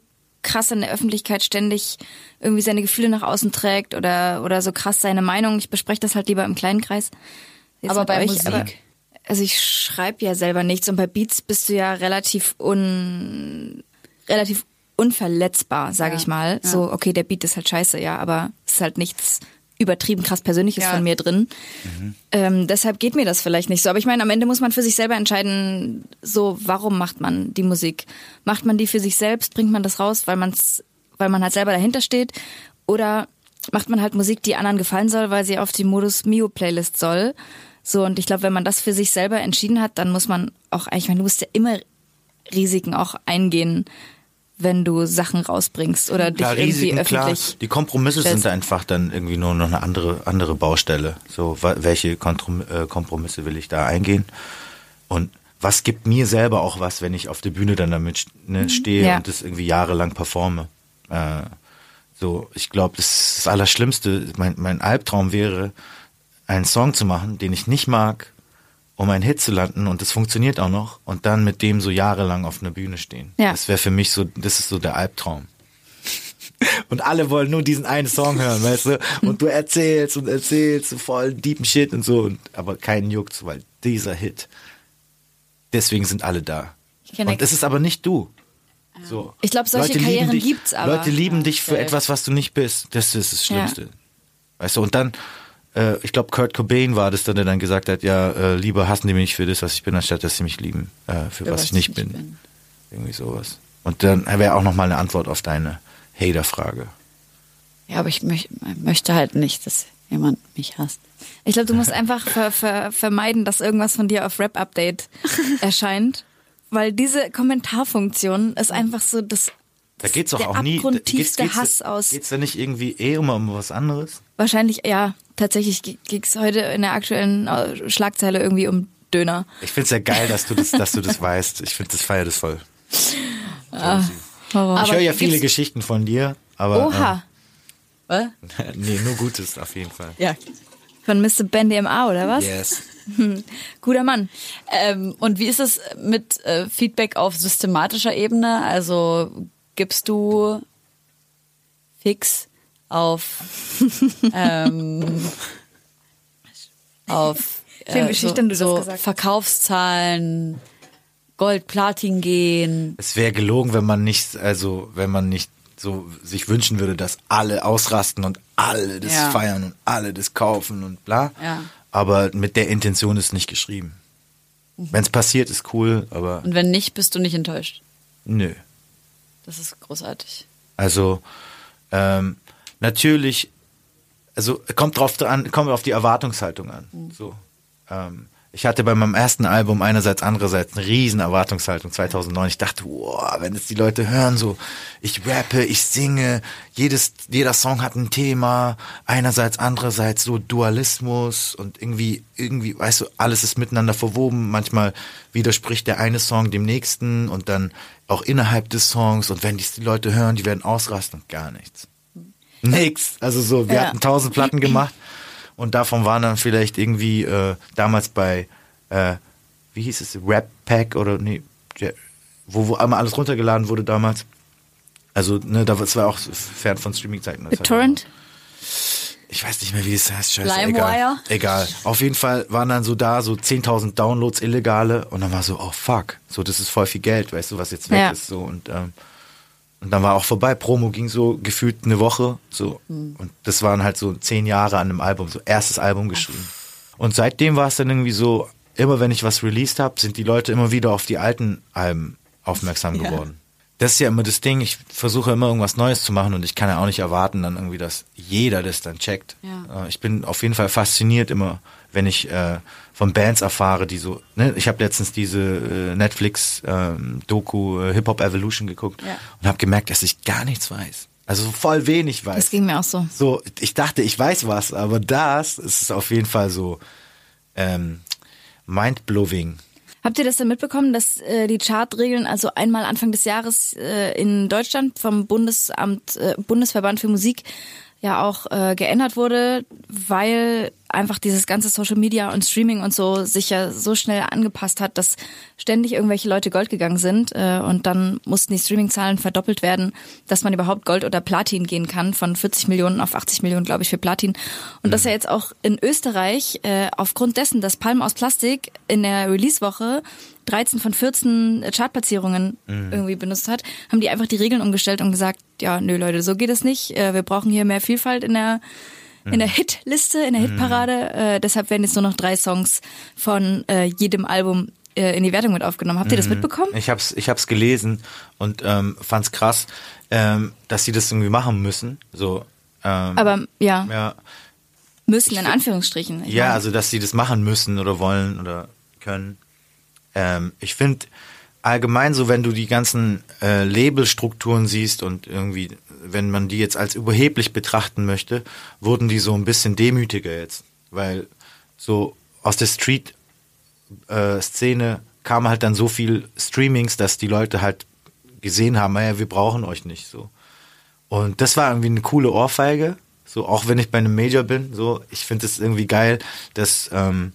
krass in der Öffentlichkeit ständig irgendwie seine Gefühle nach außen trägt oder, oder so krass seine Meinung. Ich bespreche das halt lieber im kleinen Kreis. Jetzt Aber bei euch, Musik? aber- also ich schreibe ja selber nichts und bei Beats bist du ja relativ un relativ unverletzbar, sage Ja, ich mal. ja. So, okay, der Beat ist halt scheiße, ja, aber es ist halt nichts übertrieben krass Persönliches Ja. von mir drin. Ähm, deshalb geht mir das vielleicht nicht so. Aber ich meine, am Ende muss man für sich selber entscheiden, so, warum macht man die Musik? Macht man die für sich selbst? Bringt man das raus, weil man's, weil man halt selber dahinter steht? Oder macht man halt Musik, die anderen gefallen soll, weil sie auf die Modus Mio Playlist soll? So, und ich glaube, wenn man das für sich selber entschieden hat, dann muss man auch, ich meine, du musst ja immer Risiken auch eingehen, wenn du Sachen rausbringst oder dich Klar, irgendwie Risiken, klar. öffentlich. Die Kompromisse stellst. sind einfach dann irgendwie nur noch eine andere, andere Baustelle. So, welche äh, Kompromisse will ich da eingehen? Und was gibt mir selber auch was, wenn ich auf der Bühne dann damit ne, stehe Mhm. Ja. und das irgendwie jahrelang performe? Äh, so, ich glaube, das ist das Allerschlimmste. Mein, mein Albtraum wäre, einen Song zu machen, den ich nicht mag um einen Hit zu landen und das funktioniert auch noch und dann mit dem so jahrelang auf einer Bühne stehen. Ja. Das wäre für mich so, das ist so der Albtraum. <laughs> Und alle wollen nur diesen einen Song hören, weißt du? Und du erzählst und erzählst so voll deepen Shit und so, und, aber keinen juckt's, weil dieser Hit. Deswegen sind alle da. Ich kenne- Und das ist aber nicht du. So. Ich glaub, solche Leute Karrieren dich, gibt's aber. Leute lieben dich für safe. etwas, was du nicht bist. Das ist das Ja. Schlimmste. Weißt du, und dann, äh, ich glaube, Kurt Cobain war das dann, der dann gesagt hat, ja, äh, lieber hassen die mich für das, was ich bin, anstatt dass sie mich lieben, äh, für, was, ich nicht bin. Irgendwie sowas. Und dann wäre auch nochmal eine Antwort auf deine Hater-Frage. Ja, aber ich möch, möchte halt nicht, dass jemand mich hasst. Ich glaube, du musst <laughs> einfach ver ver vermeiden, dass irgendwas von dir auf Rap-Update <laughs> erscheint. Weil diese Kommentarfunktion ist einfach so das, Da geht's doch auch nie. abgrundtiefste geht's, Hass aus. Geht's da nicht irgendwie eh immer um was anderes? Wahrscheinlich, ja, tatsächlich ging es heute in der aktuellen äh, Schlagzeile irgendwie um Döner. Ich find's ja geil, dass du das, dass du das weißt. Ich find das feier das voll. Horror. ich höre ja viele Geschichten von dir, aber Oha, Was? <laughs> äh, nee, nur Gutes auf jeden Fall. Ja. von Mr. Ben DMA oder was? Yes. <laughs> Guter Mann. Ähm, und wie ist es mit äh, Feedback auf systematischer Ebene? Also gibst du fix auf <laughs> ähm, auf äh, so, so. Verkaufszahlen, Gold, Platin gehen. Es wäre gelogen, wenn man nicht, also wenn man nicht so sich wünschen würde, dass alle ausrasten und alle das Ja. feiern und alle das kaufen und bla. Ja. Aber mit der Intention ist nicht geschrieben. Wenn es passiert, ist cool, aber Und wenn nicht, bist du nicht enttäuscht. nö. Das ist großartig. Also ähm, natürlich, also kommt drauf an, kommt auf die Erwartungshaltung an. So, ähm, ich hatte bei meinem ersten Album einerseits, andererseits eine riesen Erwartungshaltung 2009. Ich dachte, wow, wenn es die Leute hören, so ich rappe, ich singe, jedes jeder Song hat ein Thema, einerseits, andererseits so Dualismus und irgendwie irgendwie, weißt du, alles ist miteinander verwoben. Manchmal widerspricht der eine Song dem nächsten und dann auch innerhalb des Songs und wenn die Leute hören, die werden ausrasten und gar nichts. Nix. Also so, wir Ja. hatten tausend Platten <clears throat> gemacht und davon waren dann vielleicht irgendwie äh, damals bei, äh, wie hieß es, Rap Pack oder nee, wo, wo einmal alles runtergeladen wurde damals. Also, ne, das war auch fern von Streaming-Zeiten. BitTorrent? ich weiß nicht mehr, wie es heißt. Scheiße, LimeWire? egal. Egal. Auf jeden Fall waren dann so da so 10.000 Downloads illegale und dann war so, oh fuck, so das ist voll viel Geld, weißt du, was jetzt weg Ja. ist so und ähm, und dann war auch vorbei. Promo ging so gefühlt eine Woche so und das waren halt so zehn Jahre an einem Album, so erstes Album geschrieben. Und seitdem war es dann irgendwie so, immer wenn ich was released habe, sind die Leute immer wieder auf die alten Alben aufmerksam Ja. Das ist ja immer das Ding, ich versuche immer irgendwas Neues zu machen und ich kann ja auch nicht erwarten, dann irgendwie, dass jeder das dann checkt. Ja. Äh, Ich bin auf jeden Fall fasziniert immer, wenn ich äh, von Bands erfahre, die so, ne, ich habe letztens diese äh, Netflix ähm, Doku äh, Hip Hop Evolution geguckt Ja. und habe gemerkt, dass ich gar nichts weiß. Also voll wenig weiß. Das ging mir auch so. So, ich dachte, ich weiß was, aber das ist auf jeden Fall so ähm, mind-blowing. Habt ihr das denn mitbekommen, dass äh, die Chartregeln also einmal Anfang des Jahres äh, in Deutschland vom Bundesamt, äh, Bundesverband für Musik ja auch äh, geändert wurde, weil einfach dieses ganze Social Media und Streaming und so sich ja so schnell angepasst hat, dass ständig irgendwelche Leute Gold gegangen sind äh, und dann mussten die Streaming-Zahlen verdoppelt werden, dass man überhaupt Gold oder Platin gehen kann, von 40 Millionen auf 80 Millionen, glaube ich, für Platin. Und dass ja jetzt auch in Österreich äh, aufgrund dessen, dass Palm aus Plastik in der Release-Woche 13 von 14 Chartplatzierungen irgendwie benutzt hat, haben die einfach die Regeln umgestellt und gesagt, ja, nö Leute, so geht es nicht. Äh, wir brauchen hier mehr Vielfalt in der in der Hitliste, in der Hitparade. Äh, deshalb werden jetzt nur noch drei Songs von äh, jedem Album äh, in die Wertung mit aufgenommen. Habt ihr das mitbekommen? Ich hab's, ich hab's gelesen und ähm, fand's krass, ähm, dass sie das irgendwie machen müssen. So, ähm, Aber ja, ja, müssen in Anführungsstrichen. Ich ja, meine, also dass sie das machen müssen oder wollen oder können. Ähm, ich finde allgemein so, wenn du die ganzen äh, Labelstrukturen siehst und irgendwie, wenn man die jetzt als überheblich betrachten möchte, wurden die so ein bisschen demütiger jetzt, weil so aus der Street äh, kam halt dann so viel Streamings, dass die Leute halt gesehen haben, naja, wir brauchen euch nicht so. Und das war irgendwie eine coole Ohrfeige. So, auch wenn ich bei einem Major bin, so, ich finde es irgendwie geil, dass ähm,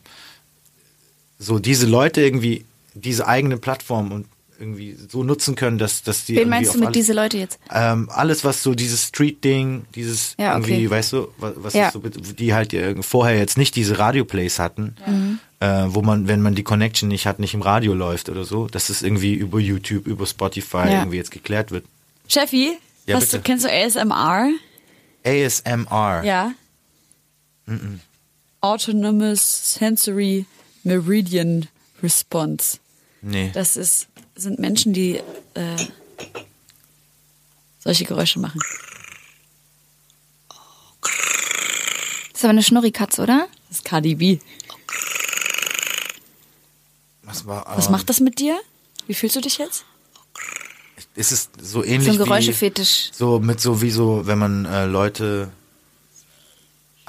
so diese Leute irgendwie diese eigene Plattform und irgendwie so nutzen können, dass, dass die Wen meinst du mit alles- diese Leute jetzt? ähm, alles, was so dieses Street-Ding, dieses Ja, okay. irgendwie, weißt du, was, was Ja. ist so, die halt vorher jetzt nicht diese Radio-Plays hatten, Mhm. äh, wo man, wenn man die Connection nicht hat, nicht im Radio läuft oder so, dass es irgendwie über YouTube, über Spotify Ja. irgendwie jetzt geklärt wird. Steffi, Ja, hast du, kennst du ASMR? ASMR. Ja. Autonomous Sensory Meridian Response. Nee. Das ist, sind Menschen, die äh, solche Geräusche machen. Das ist aber eine Schnurrikatze, oder? Das ist Cardi B. was war, Was ähm, macht das mit dir? Wie fühlst du dich jetzt? Ist es so ähnlich So ein wie, Geräuschefetisch. so mit so wie so, wenn man äh, Leute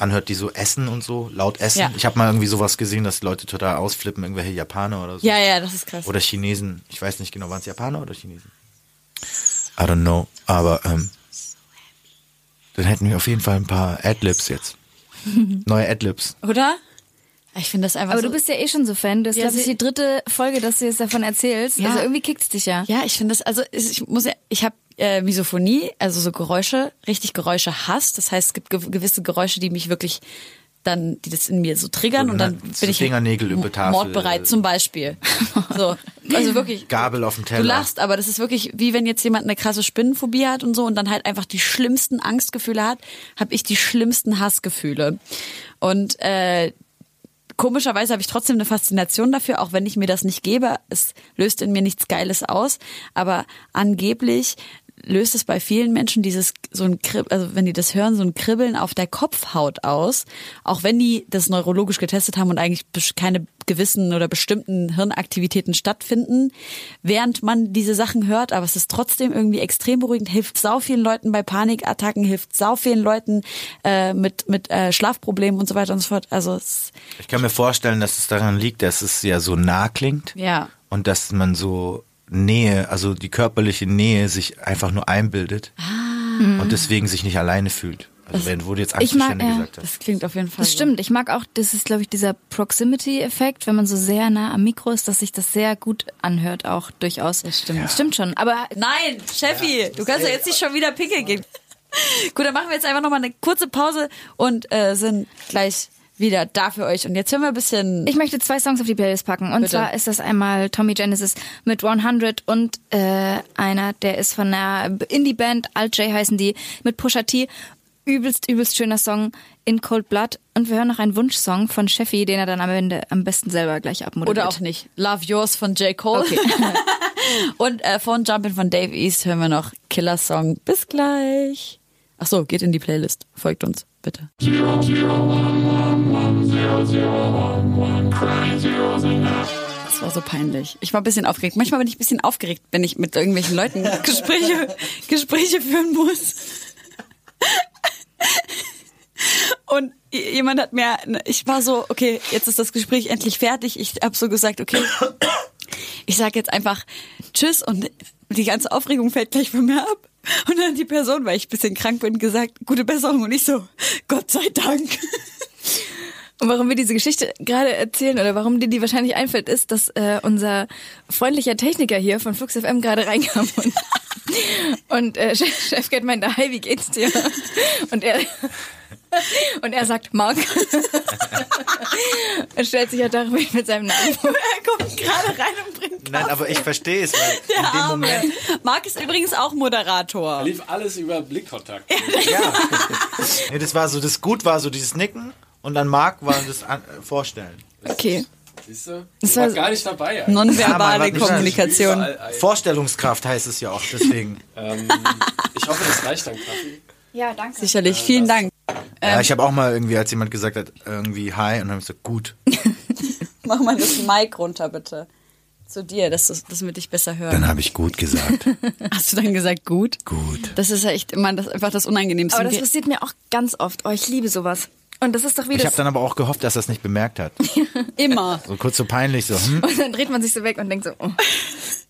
anhört, die so essen und so, laut essen. Ja. Ich habe mal irgendwie sowas gesehen, dass Leute total ausflippen, irgendwelche Japaner oder so. Ja, ja, das ist krass. Oder Chinesen. Ich weiß nicht genau, waren es Japaner oder Chinesen? I don't know. Aber ähm, dann hätten wir auf jeden Fall ein paar Adlibs jetzt. <laughs> Neue Adlibs. Oder? Ich finde das einfach Aber so. du bist ja eh schon so Fan. Das ist, Ja, sie- die dritte Folge, dass du jetzt davon erzählst. Ja. Also irgendwie kickt's dich ja. Ja, ich finde das, also es- ich muss ja, ich habe äh, Misophonie, also so Geräusche, richtig Geräusche Hass. Das heißt, es gibt ge gewisse Geräusche, die mich wirklich dann, die das in mir so triggern So, und dann ne, bin ich Fingernägel über Tafel. mordbereit zum Beispiel. <laughs> so, also wirklich. Gabel auf dem Teller. Du lachst, aber das ist wirklich wie wenn jetzt jemand eine krasse Spinnenphobie hat und so und dann halt einfach die schlimmsten Angstgefühle hat, habe ich die schlimmsten Hassgefühle. Und äh, komischerweise habe ich trotzdem eine Faszination dafür, auch wenn ich mir das nicht gebe. Es löst in mir nichts Geiles aus, aber angeblich löst es bei vielen Menschen dieses so ein Krib also wenn die das hören, so ein Kribbeln auf der Kopfhaut aus, auch wenn die das neurologisch getestet haben und eigentlich keine gewissen oder bestimmten Hirnaktivitäten stattfinden, während man diese Sachen hört, aber es ist trotzdem irgendwie extrem beruhigend, hilft sau vielen Leuten bei Panikattacken, hilft sau vielen Leuten äh, mit mit äh, Schlafproblemen und so weiter und so fort. Also Ich kann mir vorstellen, dass es daran liegt, dass es ja so nah klingt. ja. Und dass man so Nähe, also die körperliche Nähe sich einfach nur einbildet. Ah. Und deswegen sich nicht alleine fühlt. Also wenn, wo du jetzt Ich mag, ja, gesagt hast. Das klingt auf jeden Fall. Das stimmt. Ich mag auch, das ist, glaube ich, dieser Proximity-Effekt, wenn man so sehr nah am Mikro ist, dass sich das sehr gut anhört, auch durchaus. Das stimmt. Das stimmt schon. Aber Nein, Steffi, du kannst ja jetzt nicht schon wieder pinkeln gehen. <laughs> Gut, dann machen wir jetzt einfach nochmal eine kurze Pause und äh, sind gleich wieder da für euch. Und jetzt hören wir ein bisschen. ich möchte zwei Songs auf die Playlist packen. Und Bitte. zwar ist das einmal Tommy Genesis mit 100 und äh, einer, der ist von einer Indie-Band, Alt J heißen die, mit Pusha T. Übelst, übelst schöner Song in Cold Blood. Und wir hören noch einen Wunschsong von Sheffy, den er dann am Ende am besten selber gleich abmoderiert. oder auch nicht. Love Yours von J. Cole. Okay. <laughs> und äh, von Jumpin' von Dave East hören wir noch Killer Song. Bis gleich. Ach so, geht in die Playlist. Folgt uns, bitte. Das war so peinlich. Ich war ein bisschen aufgeregt. Manchmal bin ich ein bisschen aufgeregt, wenn ich mit irgendwelchen Leuten <laughs> Gespräche, Gespräche führen muss. Und jemand hat mir, ich war so, okay, jetzt ist das Gespräch endlich fertig. Ich habe so gesagt, okay, ich sage jetzt einfach Tschüss und die ganze Aufregung fällt gleich von mir ab. Und dann die Person, weil ich ein bisschen krank bin, gesagt, gute Besserung. Und ich so, Gott sei Dank. Und warum wir diese Geschichte gerade erzählen oder warum dir die wahrscheinlich einfällt, ist, dass äh, unser freundlicher Techniker hier von Flux FM gerade reinkam und, <laughs> und äh, Chef, Chefcat meinte, hi, wie geht's dir? Und er und er sagt, Mark. <laughs> er stellt sich ja darüber mit seinem Namen vor. er kommt gerade rein und bringt Nein, aber ich verstehe es, weil Der in dem Arme. Moment. Marc ist übrigens auch Moderator. Lief alles über Blickkontakt. Ja. <laughs> nee, das war so, das Gut war so dieses Nicken und dann Marc war das An Vorstellen. Okay. Siehst du? Das war gar nicht dabei. eigentlich. Ja, Nonverbale war- Kommunikation. Überall. Vorstellungskraft heißt es ja auch, deswegen. Ähm, ich hoffe, das reicht dann, Kaffee. Ja, danke. Sicherlich, vielen Dank. Ja, ich habe auch mal irgendwie, als jemand gesagt hat, irgendwie hi, und dann habe ich gesagt, gut. <laughs> Mach mal das Mic runter, bitte. Zu dir, dass, du- dass wir dich besser hören. Dann habe ich gut gesagt. <laughs> Hast du dann gesagt, gut? Gut. Das ist ja echt immer das, einfach das Unangenehmste. Aber das passiert mir auch ganz oft. Oh, ich liebe sowas. Und das ist doch wie Ich habe dann aber auch gehofft, dass er es nicht bemerkt hat. <laughs> immer. So kurz so peinlich, so, hm? Und dann dreht man sich so weg und denkt so, oh.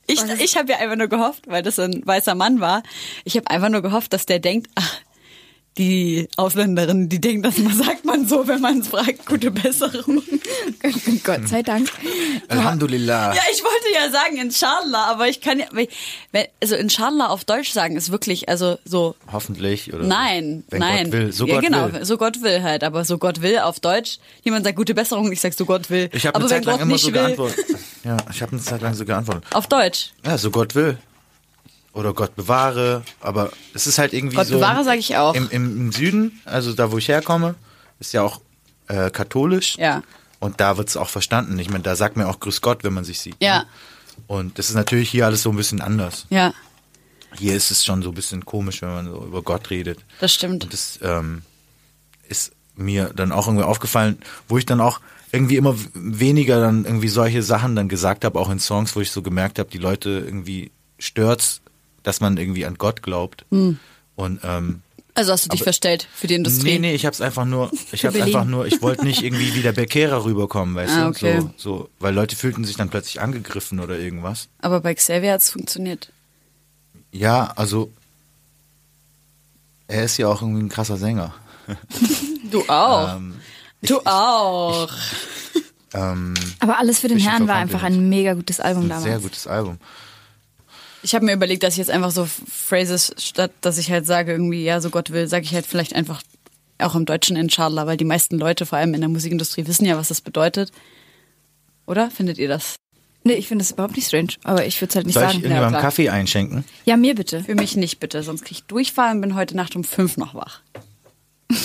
Ich, ich habe ja einfach nur gehofft, weil das ein weißer Mann war, ich habe einfach nur gehofft, dass der denkt, ach, die Ausländerin, die denkt, das sagt man so, wenn man es fragt, gute Besserung. <laughs> Gott sei Dank. Alhamdulillah. Ja, ich wollte ja sagen Inshallah, aber ich kann ja, also Inshallah auf Deutsch sagen ist wirklich, also so, Hoffentlich. Oder nein, wenn nein. Gott will. So ja, Gott genau, will. so Gott will halt, aber so Gott will auf Deutsch. Jemand sagt gute Besserung, ich sag so Gott will. Ich habe eine Zeit lang Gott immer so will, geantwortet. Ja, ich habe eine Zeit lang so geantwortet. auf Deutsch. Ja, so Gott will. Oder Gott bewahre. Aber es ist halt irgendwie Gott so. bewahre sage ich auch. Im, im, Im Süden, also da, wo ich herkomme, ist ja auch äh, katholisch. Ja. Und da wird's auch verstanden. Ich meine, da sagt man auch Grüß Gott, wenn man sich sieht. Ja. Ne? Und das ist natürlich hier alles so ein bisschen anders. Ja, Hier ist es schon so ein bisschen komisch, wenn man so über Gott redet. das stimmt. Und das ähm, ist mir dann auch irgendwie aufgefallen, wo ich dann auch irgendwie immer weniger dann irgendwie solche Sachen dann gesagt habe, auch in Songs, wo ich so gemerkt habe, die Leute irgendwie stört's, dass man irgendwie an Gott glaubt. Hm. Und ähm, Also hast du dich verstellt für die Industrie? nee, nee, ich hab's einfach nur, <laughs> ich hab's einfach nur, ich wollte nicht irgendwie wie der Bekehrer <laughs> rüberkommen, weißt Ah, du? okay. So, so, weil Leute fühlten sich dann plötzlich angegriffen oder irgendwas. Aber bei Xavier hat's funktioniert. Ja, also er ist ja auch irgendwie ein krasser Sänger. <laughs> Du auch. Ähm, du auch. ähm, Aber alles für den Herrn war einfach ein mega gutes Album ein damals. sehr gutes Album. Ich habe mir überlegt, dass ich jetzt einfach so Phrases, statt dass ich halt sage, irgendwie, ja, so Gott will, sage ich halt vielleicht einfach auch im Deutschen Inshallah, weil die meisten Leute, vor allem in der Musikindustrie, wissen ja, was das bedeutet. Oder? Findet ihr das? Nee, ich finde das überhaupt nicht strange, aber ich würde es halt nicht Soll ich sagen. irgendwann klar. Kaffee einschenken? Ja, mir bitte. Für mich nicht, bitte, sonst krieg ich Durchfall und bin heute Nacht um fünf noch wach. <laughs>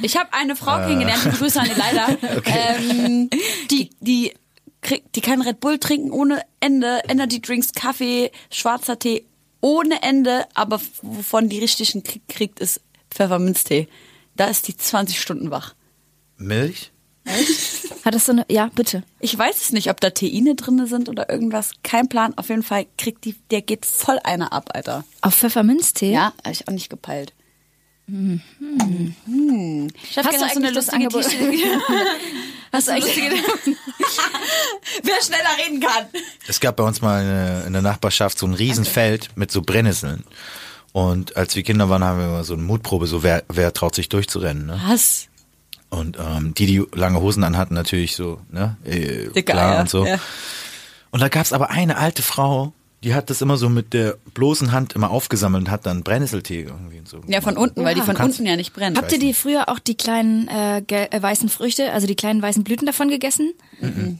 Ich habe eine Frau kennengelernt, die Grüße an die Leider, <laughs> ähm, die, die, krieg, die kann Red Bull trinken ohne Ende, Energy Drinks, Kaffee, schwarzer Tee ohne Ende, aber wovon die richtigen krieg, kriegt, ist Pfefferminztee. Da ist die 20 Stunden wach. Milch? <laughs> Hat das so eine. Ja, bitte. Ich weiß es nicht, ob da Teine drin sind oder irgendwas. Kein Plan. Auf jeden Fall kriegt die, der geht voll einer ab, Alter. Auf Pfefferminztee? Ja, habe ich auch nicht gepeilt. Mhm. Chef, Hast du hast du eine eigentlich das lustige Angebot-? <laughs> <laughs> Hast du lustige <laughs> Wer schneller reden kann. Es gab bei uns mal eine, in der Nachbarschaft so ein Riesenfeld mit so Brennnesseln. Und als wir Kinder waren, haben wir immer so eine Mutprobe, so wer, wer traut sich durchzurennen. Ne? Was? Und ähm, die, die lange Hosen anhatten, natürlich so, ne? Äh, Dicke klar Eier. und so. Ja. Und da gab's aber eine alte Frau, die hat das immer so mit der bloßen Hand immer aufgesammelt und hat dann Brennnesseltee irgendwie und so. Ja, von unten, weil die von unten ja nicht brennen. Habt ihr die früher auch die kleinen äh, äh, weißen Früchte, also die kleinen weißen Blüten davon gegessen?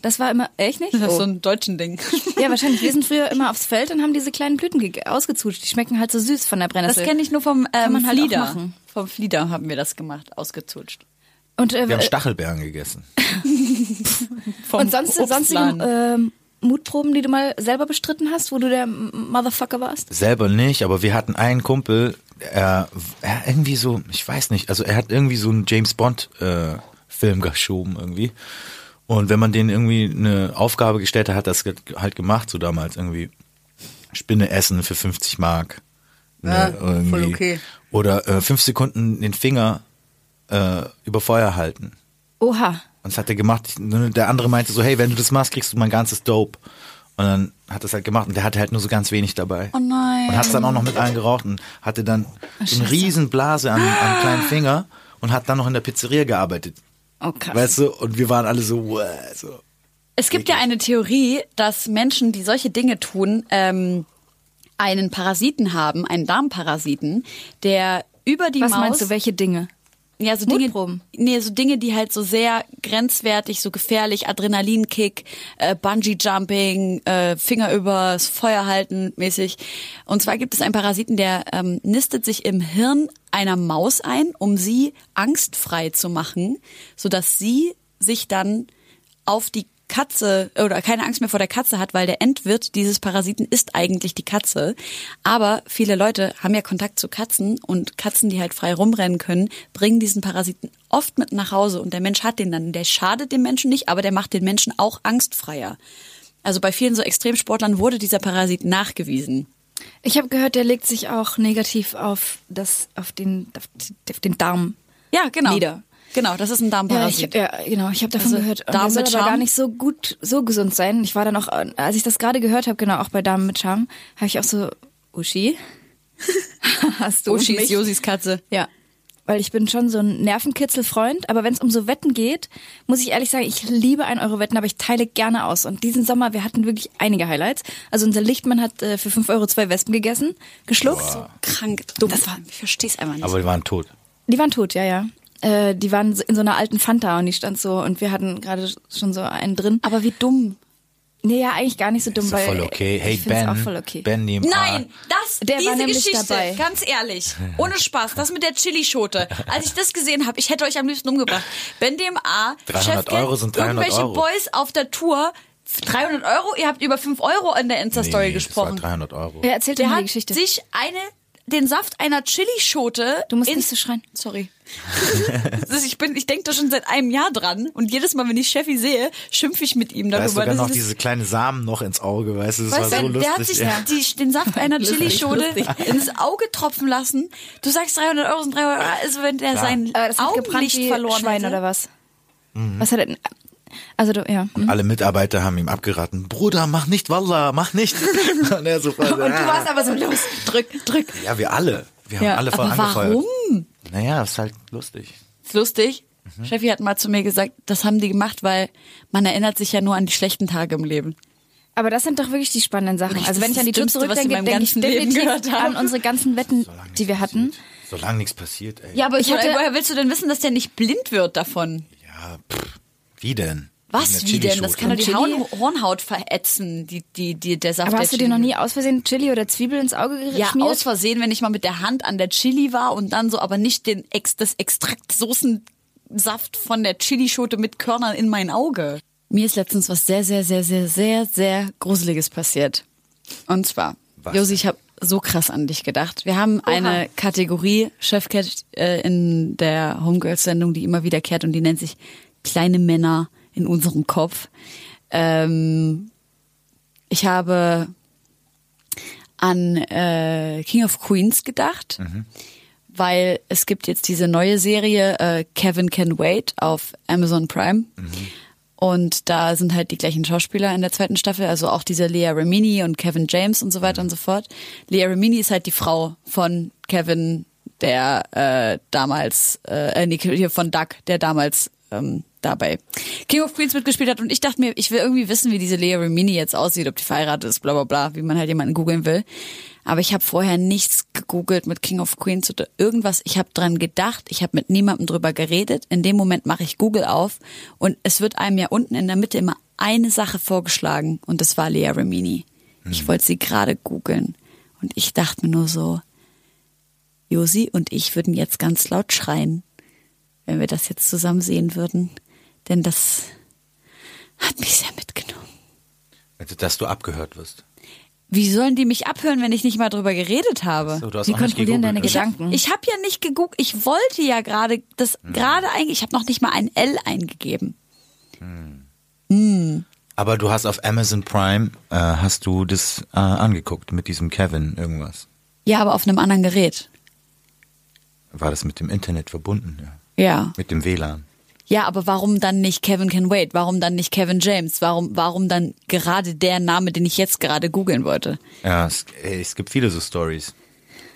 Das war immer echt nicht? Das ist Oh. so ein deutschen Ding. Ja, wahrscheinlich. Wir sind früher immer aufs Feld und haben diese kleinen Blüten ge- ausgezutscht. Die schmecken halt so süß von der Das Brennnessel. kenne ich nur vom ähm, man halt auch Flieder. machen. Vom Flieder haben wir das gemacht, ausgezutscht. Und, äh, Wir haben äh, Stachelbeeren gegessen. Vom <laughs> und sonst sonstige ähm, Mutproben, die du mal selber bestritten hast, wo du der Motherfucker warst? Selber nicht, aber wir hatten einen Kumpel, er, er irgendwie so, ich weiß nicht, also er hat irgendwie so einen James Bond äh, Film geschoben irgendwie. Und wenn man denen irgendwie eine Aufgabe gestellt hat, hat das halt gemacht, so damals irgendwie Spinne essen für 50 Mark. Ne, Ja, voll irgendwie. okay. Oder äh, fünf Sekunden den Finger äh, über Feuer halten. Oha. Und das hat er gemacht. Der andere meinte so, hey, wenn du das machst, kriegst du mein ganzes Dope. Und dann hat er es halt gemacht und der hatte halt nur so ganz wenig dabei. Oh nein. Und hat es dann auch noch mit allen geraucht und hatte dann so eine riesen Blase am, am kleinen Finger und hat dann noch in der Pizzeria gearbeitet. Oh krass. Weißt du? Und wir waren alle so, wow, so. Es gibt ja eine Theorie, dass Menschen, die solche Dinge tun, ähm, einen Parasiten haben, einen Darmparasiten, der über die Was Maus. meinst du, welche Dinge? Ja, so Dinge, Mutproben? nee, so Dinge, die halt so sehr grenzwertig, so gefährlich, Adrenalinkick, äh, Bungee-Jumping, äh, Finger übers Feuer halten mäßig. Und zwar gibt es einen Parasiten, der ähm, nistet sich im Hirn einer Maus ein, um sie angstfrei zu machen, sodass sie sich dann auf die Katze oder keine Angst mehr vor der Katze hat, weil der Endwirt dieses Parasiten ist eigentlich die Katze. Aber viele Leute haben ja Kontakt zu Katzen und Katzen, die halt frei rumrennen können, bringen diesen Parasiten oft mit nach Hause und der Mensch hat den dann. Der schadet dem Menschen nicht, aber der macht den Menschen auch angstfreier. Also bei vielen so Extremsportlern wurde dieser Parasit nachgewiesen. Ich habe gehört, der legt sich auch negativ auf das, auf den, auf den Darm. Ja, genau. Nieder. Genau, das ist ein Ja, ich, Darmparasit. ja, genau. Ich habe davon Also gehört. Und Darm soll mit aber Charme? gar nicht so gut, so gesund sein. Ich war dann auch, als ich das gerade gehört habe, genau, auch bei Damen mit Charme, habe ich auch so, Uschi, <laughs> hast du Uschi mich? ist Josis Katze. Ja. weil ich bin schon so ein Nervenkitzelfreund. Aber wenn es um so Wetten geht, muss ich ehrlich sagen, ich liebe ein Euro Wetten, aber ich teile gerne aus. Und diesen Sommer, wir hatten wirklich einige Highlights. Also unser Lichtmann hat äh, für 5 Euro zwei Wespen gegessen, geschluckt. Krank, dumm. Das war, ich verstehe es einfach nicht. Aber die waren tot. Die waren tot, ja, ja. Äh, die waren in so einer alten Fanta und die stand so und wir hatten gerade schon so einen drin. aber wie dumm. Nee, ja, eigentlich gar nicht so dumm, Ist weil voll okay. Hey ich Ben, auch voll okay. Ben neben Nein, das, Der war diese nämlich Geschichte, dabei. ganz ehrlich, ohne Spaß, das mit der Chilischote. Als ich das gesehen habe, ich hätte euch am liebsten umgebracht. Ben DMA, 300 Chefcat, Euro sind 300 irgendwelche Euro. Boys auf der Tour, 300 Euro, ihr habt über 5 Euro in der Insta-Story nee, gesprochen. Das war 300 Euro. Wer erzählt Der hat die Geschichte? sich eine, den Saft einer Chilischote. Du musst nicht so schreien. Sorry. <laughs> Ich bin, ich denke da schon seit einem Jahr dran und jedes Mal, wenn ich Cheffi sehe, schimpfe ich mit ihm Da ist darüber. sogar noch diese kleine Samen noch ins Auge, weißt du, das Weißt war du, so der hat lustig. sich ja. die, den Saft einer Lustig, Chilischote lustig. ins Auge tropfen lassen. Du sagst 300 Euro sind 300 Euro. Also wenn der sein hat gebrannt Augenlicht verloren Schwein hätte. oder was? Mhm. Was hat er denn? Also du, ja. hm. Alle Mitarbeiter haben ihm abgeraten, Bruder, mach nicht, Wallah, mach nicht. <laughs> und er so voll, Und du warst aber so los. Drück, drück. Ja, wir alle. Wir haben Ja, alle voll aber angefeuert. warum? Naja, ist halt lustig. Ist lustig. Mhm. Cheffi hat mal zu mir gesagt, das haben die gemacht, weil man erinnert sich ja nur an die schlechten Tage im Leben. Aber das sind doch wirklich die spannenden Sachen. Das Also wenn ich an die Tour Dümmste, ich zurückdenke, denke ich ganzen Leben definitiv an unsere ganzen Wetten, die wir hatten. passiert. Solange nichts passiert, ey. Ja, aber Ich ich hatte- woher willst du denn wissen, dass der nicht blind wird davon? Ja, pff, wie denn? Was, wie denn? Das kann doch die Chili? Hauen- Hornhaut verätzen, die, die, die, der Saft Aber der hast du dir noch nie aus Versehen Chili oder Zwiebel ins Auge Ja, geschmiert? aus Versehen, wenn ich mal mit der Hand an der Chili war und dann so, aber nicht den Ex, das Extrakt Soßensaft von der Chilischote mit Körnern in mein Auge. Mir ist letztens was sehr, sehr, sehr, sehr, sehr, sehr Gruseliges passiert. Und zwar, Was Josi, ich habe so krass an dich gedacht. Wir haben eine Kategorie Chefcat äh, in der Homegirls-Sendung, die immer wiederkehrt und die nennt sich Kleine Männer in unserem Kopf. Ähm, ich habe an äh, King of Queens gedacht, weil es gibt jetzt diese neue Serie äh, Kevin Can Wait auf Amazon Prime. Und da sind halt die gleichen Schauspieler in der zweiten Staffel, also auch diese Lea Remini und Kevin James und so weiter und so fort. Lea Remini ist halt die Frau von Kevin, der äh, damals, äh, nee, hier von Doug, der damals ähm, dabei King of Queens mitgespielt hat. Und ich dachte mir, ich will irgendwie wissen, wie diese Lea Remini jetzt aussieht, ob die verheiratet ist, bla bla bla, wie man halt jemanden googeln will. Aber ich habe vorher nichts gegoogelt mit King of Queens oder irgendwas. Ich habe dran gedacht, ich habe mit niemandem drüber geredet. In dem Moment mache ich Google auf und es wird einem ja unten in der Mitte immer eine Sache vorgeschlagen und das war Lea Remini. Ich wollte sie gerade googeln und ich dachte mir nur so, Josi und ich würden jetzt ganz laut schreien, wenn wir das jetzt zusammen sehen würden. Denn das hat mich sehr mitgenommen. Also, dass du abgehört wirst. Wie sollen die mich abhören, wenn ich nicht mal drüber geredet habe? So, du hast Die kontrollieren deine? Gedanken. Ich habe ja nicht geguckt. Ich wollte ja gerade das gerade eigentlich. Ich habe noch nicht mal ein L eingegeben. Aber du hast auf Amazon Prime, äh, hast du das äh, angeguckt mit diesem Kevin irgendwas. Ja, aber auf einem anderen Gerät. War das mit dem Internet verbunden? Ja. Ja. Mit dem WLAN. Ja, aber warum dann nicht Kevin Can Wait? Warum dann nicht Kevin James? Warum, warum dann gerade der Name, den ich jetzt gerade googeln wollte? Ja, es, es gibt viele so Stories.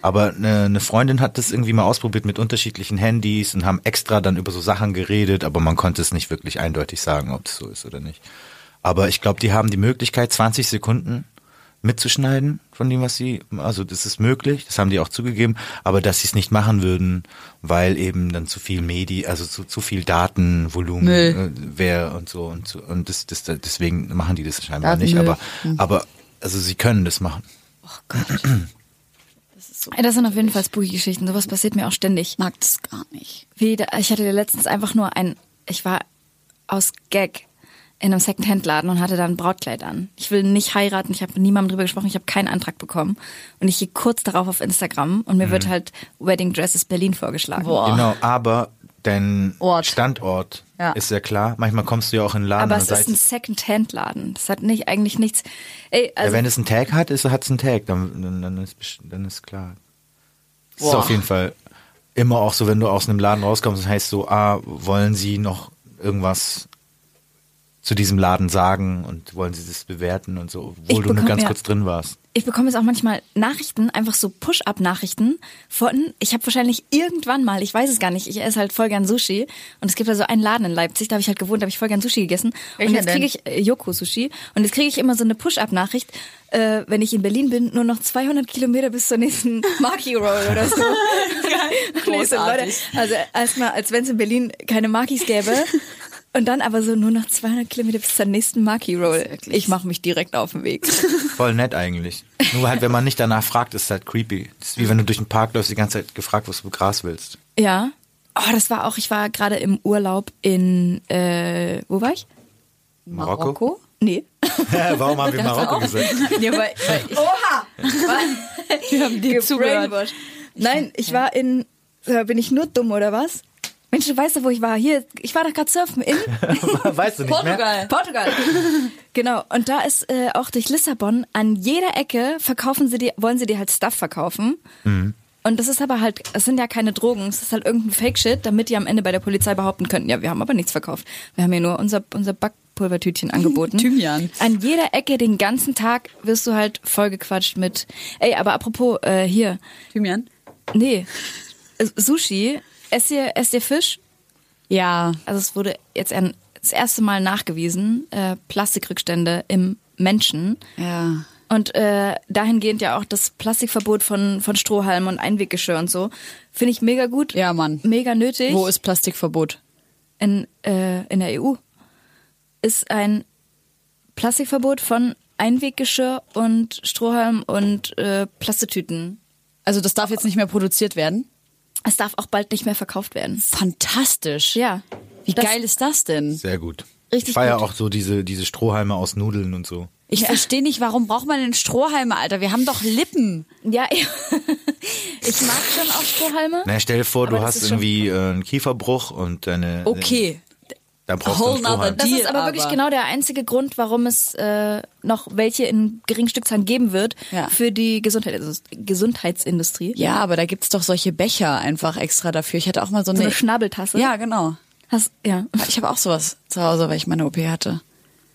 Aber eine, eine Freundin hat das irgendwie mal ausprobiert mit unterschiedlichen Handys und haben extra dann über so Sachen geredet, aber man konnte es nicht wirklich eindeutig sagen, ob es so ist oder nicht. Aber ich glaube, die haben die Möglichkeit, 20 Sekunden mitzuschneiden von dem, was sie, also das ist möglich, das haben die auch zugegeben, aber dass sie es nicht machen würden, weil eben dann zu viel Medi, also zu, zu viel Datenvolumen Müll. äh, wäre und so und so und das, das, deswegen machen die das scheinbar Datenmüll. nicht, aber, aber also sie können das machen. <clears throat> Ey, Das sind auf jeden Fall Spooky-Geschichten. Sowas passiert mir auch ständig. Mag das gar nicht. Wie, da- ich hatte letztens einfach nur ein, ich war aus Gag in einem Secondhand-Laden und hatte da ein Brautkleid an. Ich will nicht heiraten, ich habe mit niemandem drüber gesprochen, ich habe keinen Antrag bekommen. Und ich gehe kurz darauf auf Instagram und mir wird halt Wedding Dresses Berlin vorgeschlagen. Boah. Genau, aber dein Ort. Standort Ja. ist ja klar. Manchmal kommst du ja auch in den Laden Aber es ist ein Secondhand-Laden. Das hat nicht eigentlich nichts. Ey, ja, also wenn es einen Tag hat, ist hat es einen Tag, dann, dann, dann, ist, dann ist klar. Es ist Boah. auf jeden Fall immer auch so, wenn du aus einem Laden rauskommst, das heißt so, ah, wollen sie noch irgendwas zu diesem Laden sagen und wollen sie das bewerten und so, Ich obwohl du nur ganz ja- kurz drin warst. Ich bekomme jetzt auch manchmal Nachrichten, einfach so Push-Up-Nachrichten von, ich habe wahrscheinlich irgendwann mal, ich weiß es gar nicht, ich esse halt voll gern Sushi und es gibt da so einen Laden in Leipzig, da habe ich halt gewohnt, da habe ich voll gern Sushi gegessen Welcher und jetzt kriege ich äh, Yoko Sushi und jetzt kriege ich immer so eine Push-Up-Nachricht, äh, wenn ich in Berlin bin, nur noch 200 Kilometer bis zur nächsten <laughs> Maki Roll oder so. <laughs> Leute, Großartig. also erstmal, als wenn es in Berlin keine Makis gäbe. <laughs> Und dann aber so nur noch 200 Kilometer bis zur nächsten Maki Roll. Ich mache mich direkt auf den Weg. <laughs> Voll nett eigentlich. Nur halt, wenn man nicht danach fragt, ist es halt creepy. Das ist wie wenn du durch den Park läufst, die ganze Zeit gefragt, was du Gras willst. Ja. Oh, das war auch, ich war gerade im Urlaub in, äh, wo war ich? Marokko? Nee. <laughs> Warum haben wir Marokko gesagt? Ja, weil, weil ich, Oha! <laughs> wir haben dir zugehört. Nein, ich war in, bin ich nur dumm oder was? Mensch, du weißt doch, wo ich war. Hier, ich war doch gerade surfen in <laughs> weißt du nicht mehr? Portugal. Portugal. <laughs> genau. Und da ist äh, auch durch Lissabon an jeder Ecke verkaufen sie die, wollen sie dir halt Stuff verkaufen. Und das ist aber halt, es sind ja keine Drogen, es ist halt irgendein Fake-Shit, damit die am Ende bei der Polizei behaupten könnten, ja, wir haben aber nichts verkauft. Wir haben hier nur unser, unser Backpulvertütchen <laughs> angeboten. Thymian. An jeder Ecke den ganzen Tag wirst du halt vollgequatscht mit, ey, aber apropos, äh, hier, Thymian? nee, äh, Sushi, esst ihr, esst ihr Fisch? Ja. Also es wurde jetzt ein, das erste Mal nachgewiesen, äh, Plastikrückstände im Menschen. Ja. Und äh, dahingehend ja auch das Plastikverbot von, von Strohhalmen und Einweggeschirr und so. Finde ich mega gut. Ja, Mann. Mega nötig. Wo ist Plastikverbot? in, äh, in der EU ist ein Plastikverbot von Einweggeschirr und Strohhalm und äh, Plastetüten. Also das darf jetzt nicht mehr produziert werden? Es darf auch bald nicht mehr verkauft werden. Fantastisch. Ja. Wie Das- geil ist das denn? Sehr gut. Richtig ich feiere auch so diese, diese Strohhalme aus Nudeln und so. Ich verstehe nicht, warum braucht man denn Strohhalme, Alter? Wir haben doch Lippen. Ja, <laughs> ich mag schon auch Strohhalme. Na, stell dir vor, Aber du hast irgendwie äh, einen Kieferbruch und deine. Okay. Dann brauchst du einen Strohhalm. Das ist aber wirklich aber- genau der einzige Grund, warum es äh, noch welche in geringen Stückzahlen geben wird Ja. für die Gesundheit, Gesundheitsindustrie. Ja, aber da gibt's doch solche Becher einfach extra dafür. Ich hatte auch mal so eine, So eine Schnabeltasse. Ja, genau. Hast, ja. Ich habe auch sowas zu Hause, weil ich meine OP hatte.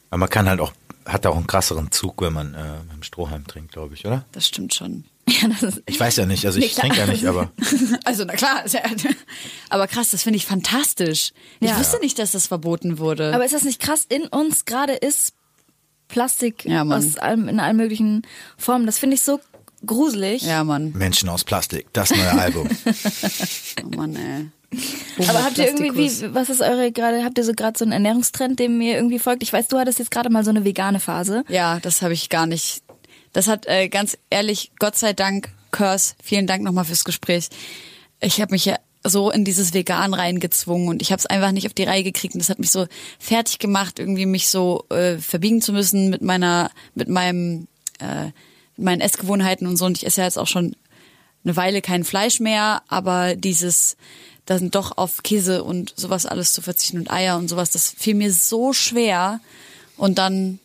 Aber man kann halt auch, hat auch einen krasseren Zug, wenn man äh, mit dem Strohhalm trinkt, glaube ich, oder? Das stimmt schon. <laughs> ja das ist, Ich weiß ja nicht, also ich Nee, trinke ja nicht, aber <laughs> Also, na klar. ja- <laughs> Aber krass, das finde ich fantastisch. Ich Ja. wusste nicht, dass das verboten wurde. aber ist das nicht krass? In uns gerade ist Plastik aus allem, in allen möglichen Formen. Das finde ich so gruselig. ja, Mann. Menschen aus Plastik, das neue Album. Oh Mann, ey. Aber habt ihr irgendwie, wie, was ist eure gerade, habt ihr so gerade so einen Ernährungstrend, dem ihr irgendwie folgt? Ich weiß, du hattest jetzt gerade mal so eine vegane Phase. Ja, das habe ich gar nicht. Das hat äh, ganz ehrlich, Gott sei Dank, Curse, vielen Dank nochmal fürs Gespräch. Ich habe mich ja so in dieses Vegan reingezwungen und ich habe es einfach nicht auf die Reihe gekriegt und das hat mich so fertig gemacht, irgendwie mich so äh, verbiegen zu müssen mit meiner, mit meinem, äh, mit meinen Essgewohnheiten und so. Und ich esse ja jetzt auch schon eine Weile kein Fleisch mehr, aber dieses dann doch auf Käse und sowas alles zu verzichten und Eier und sowas, das fiel mir so schwer. Und dann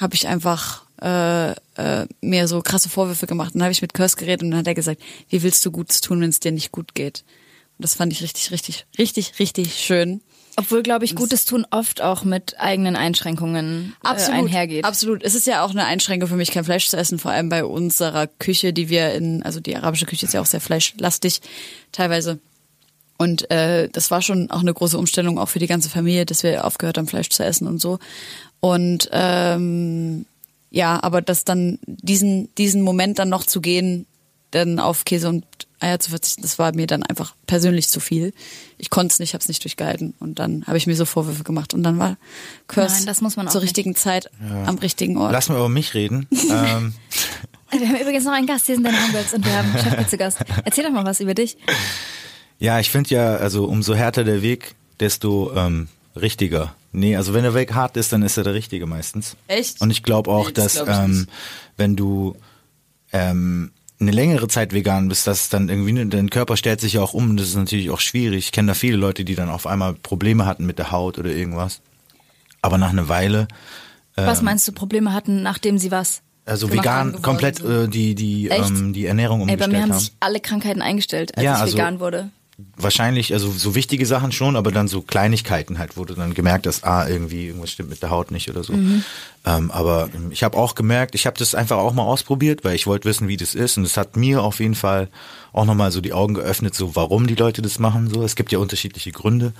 habe ich einfach äh, äh, mir so krasse Vorwürfe gemacht. Und dann habe ich mit Kurs geredet und dann hat er gesagt, wie willst du Gutes tun, wenn es dir nicht gut geht? Und das fand ich richtig, richtig, richtig, richtig schön. Obwohl, glaube ich, Gutes tun oft auch mit eigenen Einschränkungen äh, einhergeht. Absolut. Es ist ja auch eine Einschränkung für mich, kein Fleisch zu essen, vor allem bei unserer Küche, die wir in, also die arabische Küche ist ja auch sehr fleischlastig teilweise. Und äh, das war schon auch eine große Umstellung auch für die ganze Familie, dass wir aufgehört haben, Fleisch zu essen und so. Und ähm, ja, aber das dann diesen diesen Moment dann noch zu gehen, dann auf Käse und Eier zu verzichten, das war mir dann einfach persönlich zu viel. Ich konnte es nicht, habe es nicht durchgehalten und dann habe ich mir so Vorwürfe gemacht und dann war Kurs Nein, das muss man auch zur nicht. richtigen Zeit am richtigen Ort. Lass mal über mich reden. <laughs> ähm, Wir haben übrigens noch einen Gast, hier sind deine Homegirls und wir haben Chefki zu Gast. Erzähl doch mal was über dich. ja, ich finde ja, also umso härter der Weg, desto ähm, richtiger. Nee, also wenn der Weg hart ist, dann ist er der richtige meistens. Echt? Und ich glaube auch, Nee, das dass glaub ähm, wenn du ähm, eine längere Zeit vegan bist, dass dann irgendwie dein Körper stellt sich ja auch um. Das ist natürlich auch schwierig. Ich kenne da viele Leute, die dann auf einmal Probleme hatten mit der Haut oder irgendwas. Aber nach einer Weile, Was meinst du, Probleme hatten, nachdem sie was? also vegan, geworden komplett sind. äh, die die Echt? ähm, die Ernährung Ey, bei umgestellt mir haben haben. sich alle Krankheiten eingestellt, als Ja, ich also- vegan wurde. Wahrscheinlich, also so wichtige Sachen schon, aber dann so Kleinigkeiten halt, wo du dann gemerkt hast, ah, irgendwie irgendwas stimmt mit der Haut nicht oder so. Mhm. Ähm, aber ähm, ich habe auch gemerkt, ich habe das einfach auch mal ausprobiert, weil ich wollte wissen, wie das ist. Und es hat mir auf jeden Fall auch nochmal so die Augen geöffnet, so warum die Leute das machen. So, es gibt ja unterschiedliche Gründe,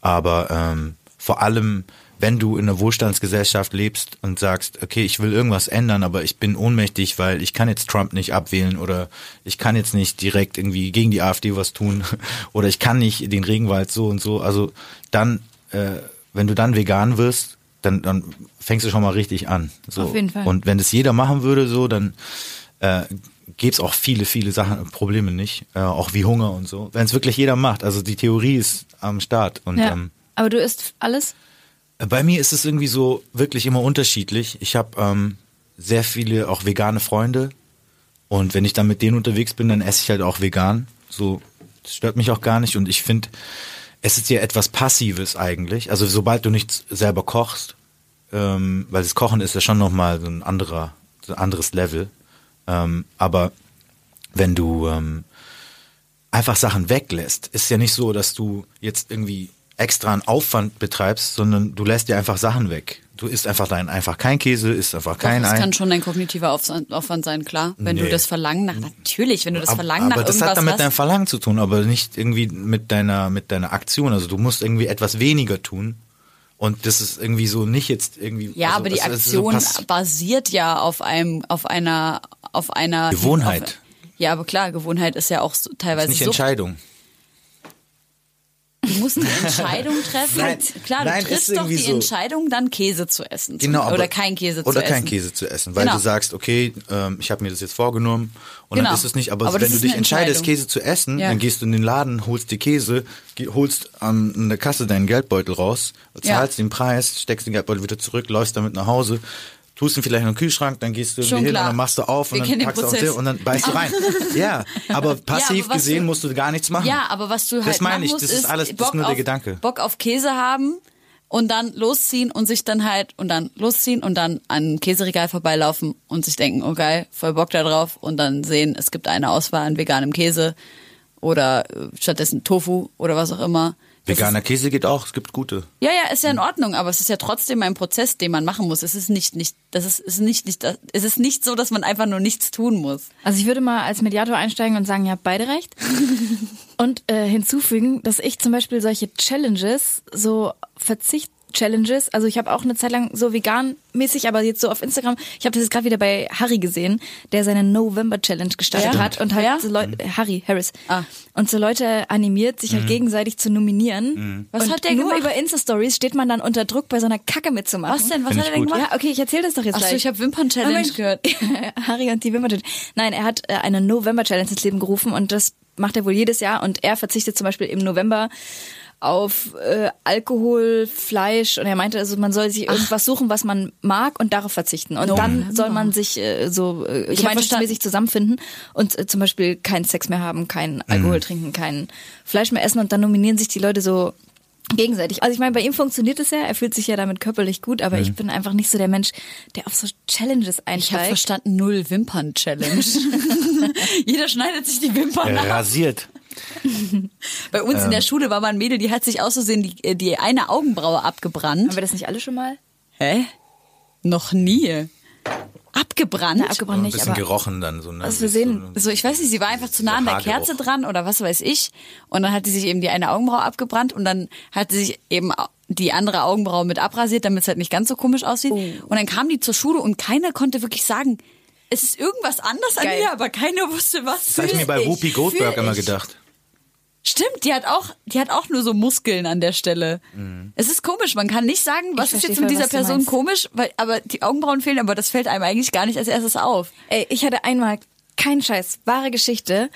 aber ähm, vor allem wenn du in einer Wohlstandsgesellschaft lebst und sagst, okay, ich will irgendwas ändern, aber ich bin ohnmächtig, weil ich kann jetzt Trump nicht abwählen oder ich kann jetzt nicht direkt irgendwie gegen die AfD was tun <laughs> oder ich kann nicht den Regenwald so und so. Also dann, äh, wenn du dann vegan wirst, dann, dann fängst du schon mal richtig an. So. Auf jeden Fall. Und wenn das jeder machen würde, so, dann äh, gäbe es auch viele, viele Sachen, Probleme nicht, äh, auch wie Hunger und so. Wenn es wirklich jeder macht. Also die Theorie ist am Start. Und Ja. ähm, Aber du isst alles? Bei mir ist es irgendwie so wirklich immer unterschiedlich. Ich habe ähm, sehr viele auch vegane Freunde und wenn ich dann mit denen unterwegs bin, dann esse ich halt auch vegan. So, das stört mich auch gar nicht und ich finde, es ist ja etwas Passives eigentlich. Also sobald du nichts selber kochst, ähm, weil das Kochen ist ja schon nochmal so ein anderer, so ein anderes Level. Ähm, aber wenn du ähm, einfach Sachen weglässt, ist ja nicht so, dass du jetzt irgendwie extra einen Aufwand betreibst, sondern du lässt dir einfach Sachen weg. Du isst einfach dein einfach kein Käse, isst einfach kein Doch, das Ei. kann schon ein kognitiver Aufwand sein, klar. Wenn du Nee. das Verlangen nach, natürlich, wenn du das Verlangen nach aber das irgendwas hat dann mit hast. deinem Verlangen zu tun, aber nicht irgendwie mit deiner mit deiner Aktion. Also du musst irgendwie etwas weniger tun. Und das ist irgendwie so nicht jetzt irgendwie. ja, also aber die ist so Aktion pass- basiert ja auf einem, auf einer, auf einer Gewohnheit. Auf, ja, aber klar, Gewohnheit ist ja auch so, ist teilweise nicht Sucht. Entscheidung. Du musst eine Entscheidung treffen. Nein, klar, du triffst doch die so. Entscheidung, dann Käse zu essen. Genau, aber- oder kein Käse zu oder essen. kein Käse zu essen, weil Genau. du sagst, okay, ähm, ich habe mir das jetzt vorgenommen und Genau. dann ist es nicht. Aber, Aber wenn du dich entscheidest. Käse zu essen, Ja. dann gehst du in den Laden, holst dir Käse, holst an der Kasse deinen Geldbeutel raus, zahlst den Preis, steckst den Geldbeutel wieder zurück, läufst damit nach Hause. Tust ihn vielleicht in den Kühlschrank, dann gehst du irgendwie hin klar. und dann machst du auf Wir und dann packst du auf und dann beißt du rein. <laughs> ja, aber passiv aber was gesehen du- musst du gar nichts machen. Ja, aber was du halt Das meine ich, das ist alles- das ist Bock nur der auf, Gedanke. Bock auf Käse haben und dann losziehen und sich dann halt und dann losziehen und dann an Käseregal vorbeilaufen und sich denken, oh geil, voll Bock da drauf und dann sehen, es gibt eine Auswahl an veganem Käse oder äh, stattdessen Tofu oder was auch immer. Das Veganer Käse geht auch, es gibt gute. ja, ja, ist ja in Ordnung, aber es ist ja trotzdem ein Prozess, den man machen muss. Es ist nicht, nicht, das ist, ist nicht, nicht, es ist nicht so, dass man einfach nur nichts tun muss. Also ich würde mal als Mediator einsteigen und sagen, ihr habt beide recht. <laughs> und äh, hinzufügen, dass ich zum Beispiel solche Challenges, so Verzicht-Challenges, also ich habe auch eine Zeit lang so vegan-mäßig, aber jetzt so auf Instagram, ich habe das jetzt gerade wieder bei Harry gesehen, der seine November-Challenge gestartet Ja? hat und halt Ja? so Leute, Harry Harris, Ah. und so Leute animiert, sich halt gegenseitig zu nominieren. Was und hat der nur gemacht? über Insta-Stories steht man dann unter Druck, bei so einer Kacke mitzumachen. Was denn? Was Find hat er denn gemacht? Ja, okay, ich erzähle das doch jetzt Ach gleich. ich habe Wimpern-Challenge Oh Mensch. gehört. <laughs> Harry und die Wimmer Challenge. Nein, er hat äh, eine November Challenge ins Leben gerufen und das macht er wohl jedes Jahr und er verzichtet zum Beispiel im November auf äh, Alkohol, Fleisch und er meinte, also man soll sich irgendwas suchen, was man mag und darauf verzichten und dann November. soll man sich äh, so äh, gemeinschaftsmäßig zusammenfinden und äh, zum Beispiel keinen Sex mehr haben, keinen Alkohol trinken, kein Fleisch mehr essen und dann nominieren sich die Leute so gegenseitig. Also ich meine, bei ihm funktioniert es ja, er fühlt sich ja damit körperlich gut, aber ich bin einfach nicht so der Mensch, der auf so Challenges Ich habe einsteigt. verstanden, null Wimpern-Challenge. <laughs> Jeder schneidet sich die Wimpern ab. Rasiert. <laughs> Bei uns Ähm. in der Schule war mal ein Mädel, die hat sich auszusehen die, äh, die eine Augenbraue abgebrannt. Haben wir das nicht alle schon mal? Hä? Noch nie. Abgebrannt? Na, abgebrannt Ein nicht, bisschen aber gerochen dann so. Ne? Also wir sehen- So, ich weiß nicht, sie war einfach zu nah an der. Kerze dran oder was weiß ich. Und dann hat sie sich eben die eine Augenbraue abgebrannt und dann hat sie sich eben die andere Augenbraue mit abrasiert, damit es halt nicht ganz so komisch aussieht. Oh. Und dann kam die zur Schule und keiner konnte wirklich sagen, es ist irgendwas anders an Geil. ihr, aber keiner wusste, was. Das habe ich mir bei Whoopi Goldberg immer ich. gedacht. Stimmt, die hat auch, die hat auch nur so Muskeln an der Stelle. Es ist komisch, man kann nicht sagen, was ist jetzt mit dieser Person komisch, weil, aber die Augenbrauen fehlen, aber das fällt einem eigentlich gar nicht als erstes auf. Ey, ich hatte einmal, kein Scheiß, wahre Geschichte,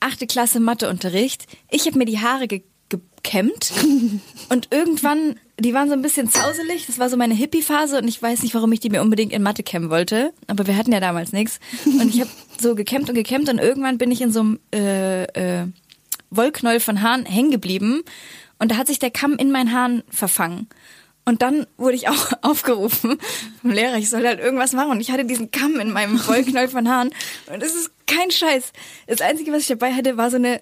achte Klasse Matheunterricht. Ich habe mir die Haare ge gekämmt <laughs> und irgendwann, die waren so ein bisschen zauselig. Das war so meine Hippie-Phase und ich weiß nicht, warum ich die mir unbedingt in Mathe kämmen wollte. Aber wir hatten ja damals nichts. Und ich habe so gekämmt und gekämmt und irgendwann bin ich in so einem äh, äh, Wollknäuel von Haaren hängen geblieben und da hat sich der Kamm in meinen Haaren verfangen. Und dann wurde ich auch <laughs> aufgerufen vom Lehrer, ich soll halt irgendwas machen. Und ich hatte diesen Kamm in meinem <laughs> Wollknäuel von Haaren. Und es ist kein Scheiß. Das Einzige, was ich dabei hatte, war so eine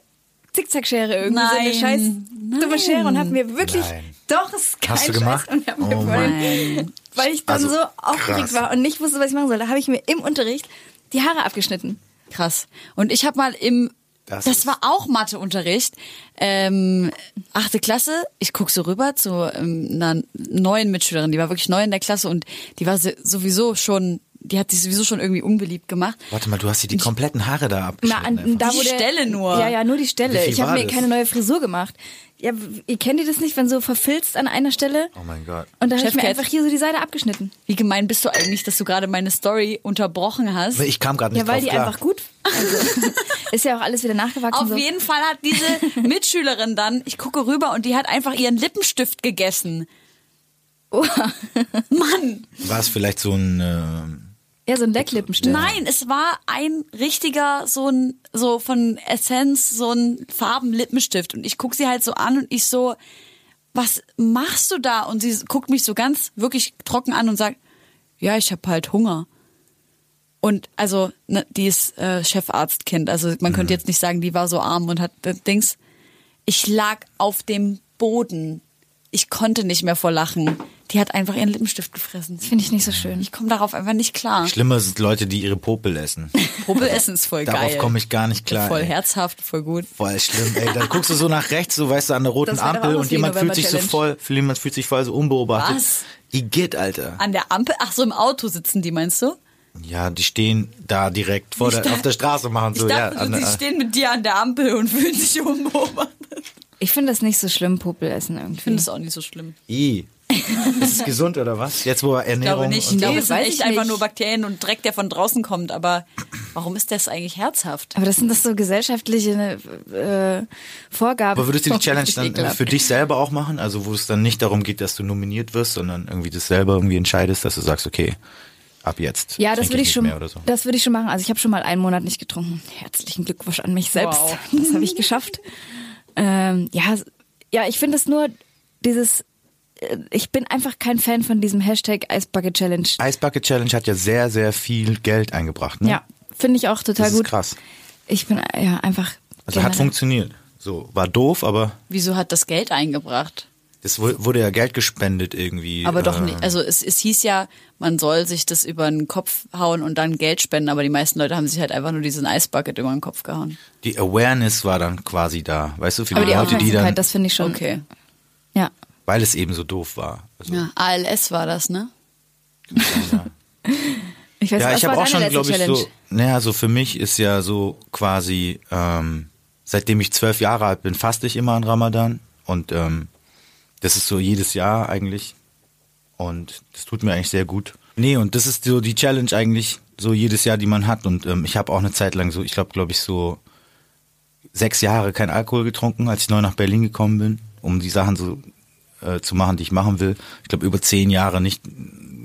Zickzackschere irgendwie, so eine Nein. scheiß dumme Schere und habe mir wirklich, Nein. doch, es ist kein Hast du Scheiß. gemacht? Und hab mir Oh voll- Nein. weil ich dann Also, so aufgeregt krass. war und nicht wusste, was ich machen soll. Da habe ich mir im Unterricht die Haare abgeschnitten. Krass. Und ich habe mal im, Das das, war auch Matheunterricht, ähm, achte Klasse. Ich guck so rüber zu ähm, einer neuen Mitschülerin, die war wirklich neu in der Klasse und die war sowieso schon, die hat sich sowieso schon irgendwie unbeliebt gemacht. Warte mal, du hast dir die kompletten Haare da Na, abgeschnitten. an, einfach. da, Die wo der, Stelle nur. Ja, ja, nur die Stelle. Ich habe mir das? keine neue Frisur gemacht. Ja, ihr kennt ihr das nicht, wenn so verfilzt an einer Stelle? oh mein Gott. Und da habe ich mir einfach hier so die Seite abgeschnitten. Wie gemein bist du eigentlich, dass du gerade meine Story unterbrochen hast? Ich kam gerade nicht Ja, weil drauf die klar. einfach gut. Also, <laughs> ist ja auch alles wieder nachgewachsen. Auf so. jeden Fall hat diese <laughs> Mitschülerin dann, ich gucke rüber und die hat einfach ihren Lippenstift gegessen. <laughs> Mann! War es vielleicht so ein... ähm, Ja, so ein Lecklippenstift. Nein, es war ein richtiger, so ein, so von Essenz, so ein Farbenlippenstift. Und ich guck sie halt so an und ich so, was machst du da? Und sie guckt mich so ganz wirklich trocken an und sagt, ja, ich habe halt Hunger. Und also, ne, die ist äh, Chefarztkind. Also man könnte jetzt nicht sagen, die war so arm und hat das Dings. Ich lag auf dem Boden. Ich konnte nicht mehr vor Lachen. Die hat einfach ihren Lippenstift gefressen. Finde ich nicht so schön. Ich komme darauf einfach nicht klar. Schlimmer sind Leute, die ihre Popel essen. <laughs> Probelessen ist voll Darauf geil. komme ich gar nicht klar. Voll ey. herzhaft, voll gut. Voll schlimm, ey. Da guckst du so nach rechts, so weißt du, an der roten Das Ampel und jemand fühlt sich so November-Challenge. voll, jemand fühlt sich voll so unbeobachtet. Was? Igitt, Alter. An der Ampel? Ach so, im Auto sitzen die, meinst du? Ja, die stehen da direkt vor der, auf der Straße machen so, ich ja. dachte, an die stehen mit dir an der Ampel und <laughs> fühlen sich unbeobachtet. Ich finde das nicht so schlimm, Popelessen irgendwie. Ich finde es auch nicht so schlimm. I. <laughs> Ist es gesund oder was? Jetzt wo Ernährung Ich glaube nicht. Ich glaube, Nee, es sind echt ich einfach nur Bakterien und Dreck, der von draußen kommt. Aber warum ist das eigentlich herzhaft? Aber das sind das so gesellschaftliche äh, Vorgaben. Aber würdest du die <laughs> Challenge dann ekelhaft. für dich selber auch machen? Also wo es dann nicht darum geht, dass du nominiert wirst, sondern irgendwie das selber irgendwie entscheidest, dass du sagst, okay, ab jetzt. Ja, das würde ich nicht schon. Mehr oder so. Das würde ich schon machen. Also ich habe schon mal einen Monat nicht getrunken. Herzlichen Glückwunsch an mich selbst. Wow. <laughs> Das habe ich geschafft. Ähm, ja, ja, ich finde es nur dieses. Äh, Ich bin einfach kein Fan von diesem Hashtag Eisbucket Challenge. Ice Bucket Challenge hat ja sehr, sehr viel Geld eingebracht. Ne? Ja, finde ich auch total das ist gut. krass. Ich bin ja einfach. Also hat generell- funktioniert. So, war doof, aber Wieso hat das Geld eingebracht? es wu- wurde ja Geld gespendet irgendwie. Aber doch äh, nicht. Also es, es hieß ja, man soll sich das über den Kopf hauen und dann Geld spenden. Aber die meisten Leute haben sich halt einfach nur diesen Eisbucket über den Kopf gehauen. Die Awareness war dann quasi da. Weißt du, für Aber die die Leute, die dann, das finde ich schon. Okay. Ja. Weil es eben so doof war. Also, Ja, ALS war das, ne? <laughs> Ich weiß, Ja, was ich habe auch schon, glaube ich, Challenge? so, naja, so für mich ist ja so quasi, ähm, seitdem ich zwölf Jahre alt bin, faste ich immer an Ramadan und ähm, das ist so jedes Jahr eigentlich und das tut mir eigentlich sehr gut. Nee, und das ist so die Challenge eigentlich so jedes Jahr, die man hat und ähm, ich habe auch eine Zeit lang so, ich glaube, glaube ich, so sechs Jahre kein Alkohol getrunken, als ich neu nach Berlin gekommen bin, um die Sachen so äh, zu machen, die ich machen will. Ich glaube, über zehn Jahre nicht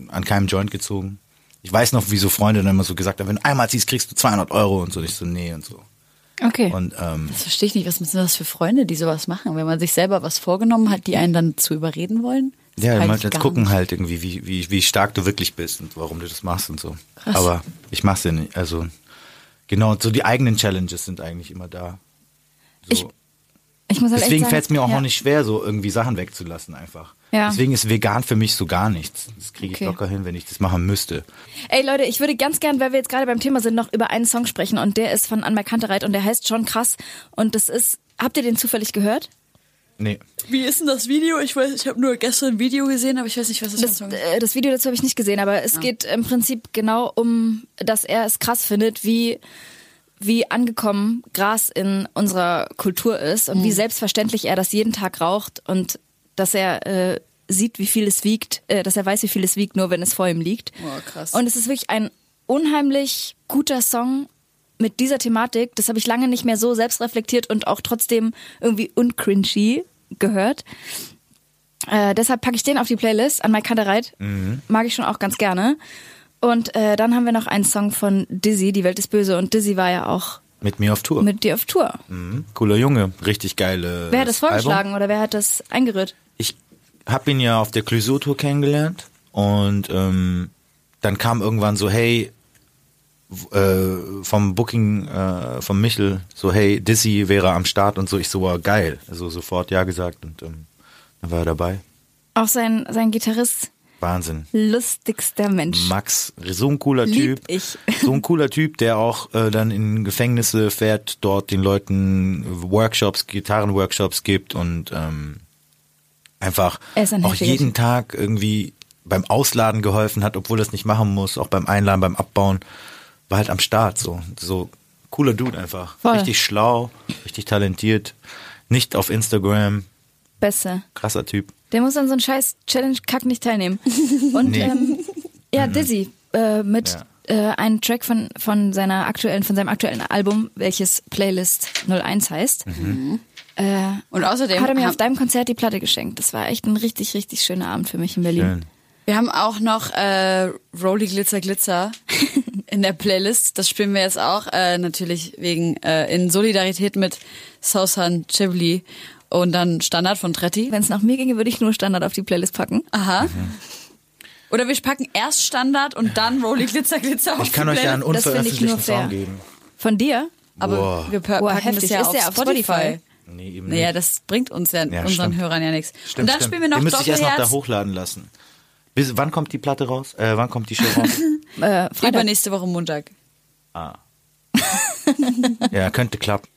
an keinem Joint gezogen. Ich weiß noch, wie so Freunde dann immer so gesagt haben, wenn du einmal ziehst, kriegst du 200 Euro und so. Ich so, nee und so. Okay. Und ähm, Das verstehe ich nicht. Was sind das für Freunde, die sowas machen? Wenn man sich selber was vorgenommen hat, die einen dann zu überreden wollen? Ja, kann man jetzt gucken nicht. halt irgendwie, wie, wie, wie stark du wirklich bist und warum du das machst und so. Krass. Aber ich mach's ja nicht. Also genau, so die eigenen Challenges sind eigentlich immer da. So. Ich- halt Deswegen fällt es mir auch ja. noch nicht schwer, so irgendwie Sachen wegzulassen einfach. Ja. Deswegen ist vegan für mich so gar nichts. Das kriege ich Okay. locker hin, wenn ich das machen müsste. Ey Leute, ich würde ganz gern, weil wir jetzt gerade beim Thema sind, noch über einen Song sprechen und der ist von Kantereit und der heißt schon krass und das ist, habt ihr den zufällig gehört? Nee. Wie ist denn das Video? Ich weiß, ich habe nur gestern ein Video gesehen, aber ich weiß nicht, was das, für ein Das, Song ist. äh, das Video dazu habe ich nicht gesehen, aber es geht im Prinzip genau um, dass er es krass findet, wie wie angekommen Gras in unserer Kultur ist und wie selbstverständlich er das jeden Tag raucht und dass er äh, sieht, wie viel es wiegt, äh, dass er weiß, wie viel es wiegt, nur wenn es vor ihm liegt. Oh, krass. Und es ist wirklich ein unheimlich guter Song mit dieser Thematik. Das habe ich lange nicht mehr so selbstreflektiert und auch trotzdem irgendwie uncringy gehört. Äh, deshalb packe ich den auf die Playlist an Mike Kantereit. Mag ich schon auch ganz gerne. Und äh, dann haben wir noch einen Song von Dizzy, Die Welt ist böse. Und Dizzy war ja auch Mit mir auf Tour. mit dir auf Tour. Mhm. Cooler Junge, richtig geile. Wer hat das vorgeschlagen oder wer hat das eingerührt? Ich habe ihn ja auf der Clouseau-Tour kennengelernt und ähm, dann kam irgendwann so, hey, äh, vom Booking äh, von Michel so, hey, Dizzy wäre am Start und so. Ich so, wow, geil. Also sofort ja gesagt und ähm, dann war er dabei. Auch sein, sein Gitarrist, Wahnsinn. lustigster Mensch. Max, so ein cooler Lieb Typ. ich. <laughs> So ein cooler Typ, der auch äh, dann in Gefängnisse fährt, dort den Leuten Workshops, Gitarrenworkshops gibt und ähm, einfach ein auch jeden. Tag irgendwie beim Ausladen geholfen hat, obwohl er es nicht machen muss, auch beim Einladen, beim Abbauen, war halt am Start so. So cooler Dude einfach. Voll. Richtig schlau, richtig talentiert, nicht auf Instagram, Beste. krasser Typ. Der muss an so einen scheiß Challenge-Kack nicht teilnehmen. Und Nee. ähm, ja, Dizzy äh, mit äh, einem Track von, von seiner aktuellen, von seinem aktuellen Album, welches Playlist 01 heißt. Äh, Und außerdem hat er mir auf deinem Konzert die Platte geschenkt. Das war echt ein richtig, richtig schöner Abend für mich in Berlin. Schön. Wir haben auch noch äh, Rolly Glitzer Glitzer <laughs> in der Playlist. Das spielen wir jetzt auch äh, natürlich wegen äh, in Solidarität mit Sausan Chibli und dann Standard von Tretti. Wenn es nach mir ginge, würde ich nur Standard auf die Playlist packen. Aha. Oder wir packen erst Standard und dann Rolly Glitzer Glitzer auf Ich kann euch ja einen Playlist. Das finde ich nur unveröffentlichten fair. Song geben. Von dir? Aber Boah. wir pa Boah, packen heftig. das ja Ist auf, der auf Spotify. Spotify? Nee, eben Naja, nicht. das bringt uns ja, Ja, unseren stimmt. Hörern ja nichts. Stimmt, Und dann stimmt. spielen wir noch müsste ich erst noch da hochladen lassen. Bis, wann kommt die Platte raus? Äh, wann kommt die Show raus? <laughs> Äh, Freitag. Übernächste Woche Montag. ah. <laughs> ja, könnte klappen.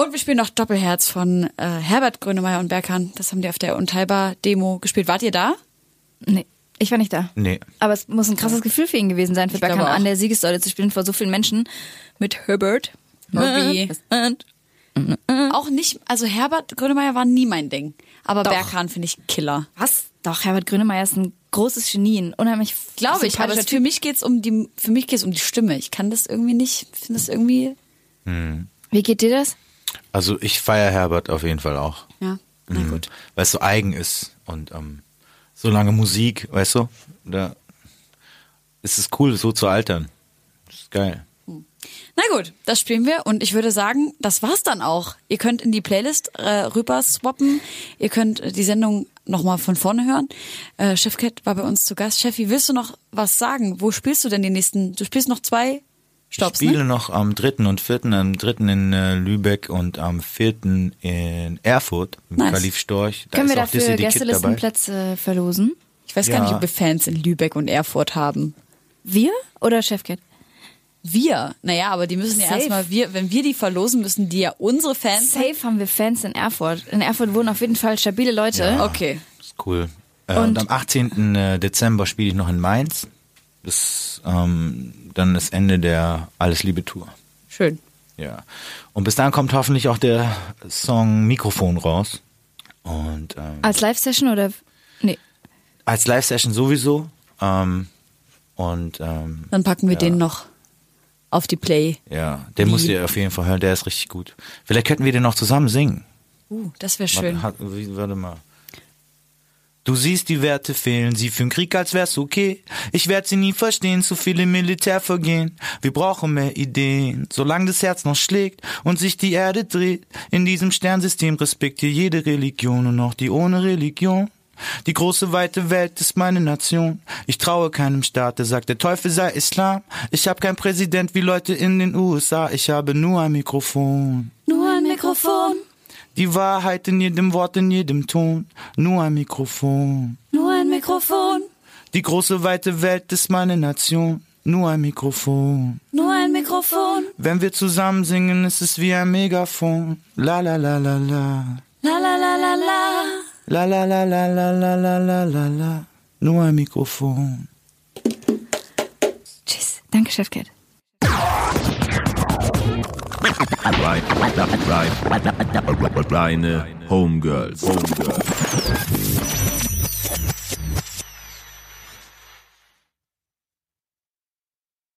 Und wir spielen noch Doppelherz von äh, Herbert Grönemeyer und Berghahn. Das haben die auf der Unteilbar-Demo gespielt. Wart ihr da? Nee, ich war nicht da. Nee. Aber es muss ein krasses Gefühl für ihn gewesen sein, für auch. an der Siegessäule zu spielen vor so vielen Menschen mit Herbert. Und <laughs> Auch nicht, also Herbert Grönemeyer war nie mein Ding. Aber Doch. Berghahn finde ich Killer. Was? Doch, Herbert Grönemeyer ist ein großes Genie, ein unheimlich Glaube ich, aber für mich geht's um die, für mich geht's um die Stimme. Ich kann das irgendwie nicht, finde das irgendwie, Wie geht dir das? Also ich feiere Herbert auf jeden Fall auch. ja, na Mhm. gut. Weil es so eigen ist und ähm, so lange Musik, weißt du? Da ist es cool, so zu altern. Das ist geil. Na gut, das spielen wir und ich würde sagen, das war's dann auch. Ihr könnt in die Playlist äh, rüber swappen. Ihr könnt äh, die Sendung nochmal von vorne hören. Äh, Chefcat war bei uns zu Gast. Chefi, willst du noch was sagen? Wo spielst du denn die nächsten? Du spielst noch zwei Stops, ich spiele ne? noch am 3. und 4., am 3. in äh, Lübeck und am 4. in Erfurt mit Nice. Kalif Storch. Da Können wir dafür. Gästelistenplätze verlosen? Ich weiß gar Ja. nicht, ob wir Fans in Lübeck und Erfurt haben. Wir oder Chefcat? Wir? Naja, aber die müssen ja Safe. erstmal, wir, wenn wir die verlosen, müssen die ja unsere Fans. Safe haben wir Fans in Erfurt. In Erfurt wohnen auf jeden Fall stabile Leute. Okay. Das ist cool. Äh, und, Und- am 18. Dezember spiele ich noch in Mainz. Das ähm, dann das Ende der Alles Liebe Tour. Schön. Ja. Und bis dahin kommt hoffentlich auch der Song Mikrofon raus. Und ähm, Als Live-Session oder? Nee. als Live-Session sowieso. Ähm, und ähm, Dann packen wir Ja. den noch auf die Play. ja, den Wie? musst ihr auf jeden Fall hören, der ist richtig gut. Vielleicht könnten wir den noch zusammen singen. Uh, das wäre schön. Warte, warte mal. Du siehst, die Werte fehlen, sie führen Krieg, als wär's okay. Ich werd sie nie verstehen, zu viele Militär vergehen. Wir brauchen mehr Ideen, solange das Herz noch schlägt und sich die Erde dreht. In diesem Sternsystem respektiere jede Religion und auch die ohne Religion. Die große weite Welt ist meine Nation. Ich traue keinem Staat, der sagt, der Teufel sei Islam. Ich hab kein Präsident wie Leute in den USA. Ich habe nur ein Mikrofon. Nur ein Mikrofon. Die Wahrheit in jedem Wort, in jedem Ton. Nur ein Mikrofon. Nur ein Mikrofon. Die große weite Welt ist meine Nation. Nur ein Mikrofon. Nur ein Mikrofon. Wenn wir zusammen singen, ist es wie ein Megafon. La la la la la. La la la la la. La la la la la la la la la la. Nur ein Mikrofon. Tschüss. Danke, Chefcat. Reine Homegirls. Homegirls.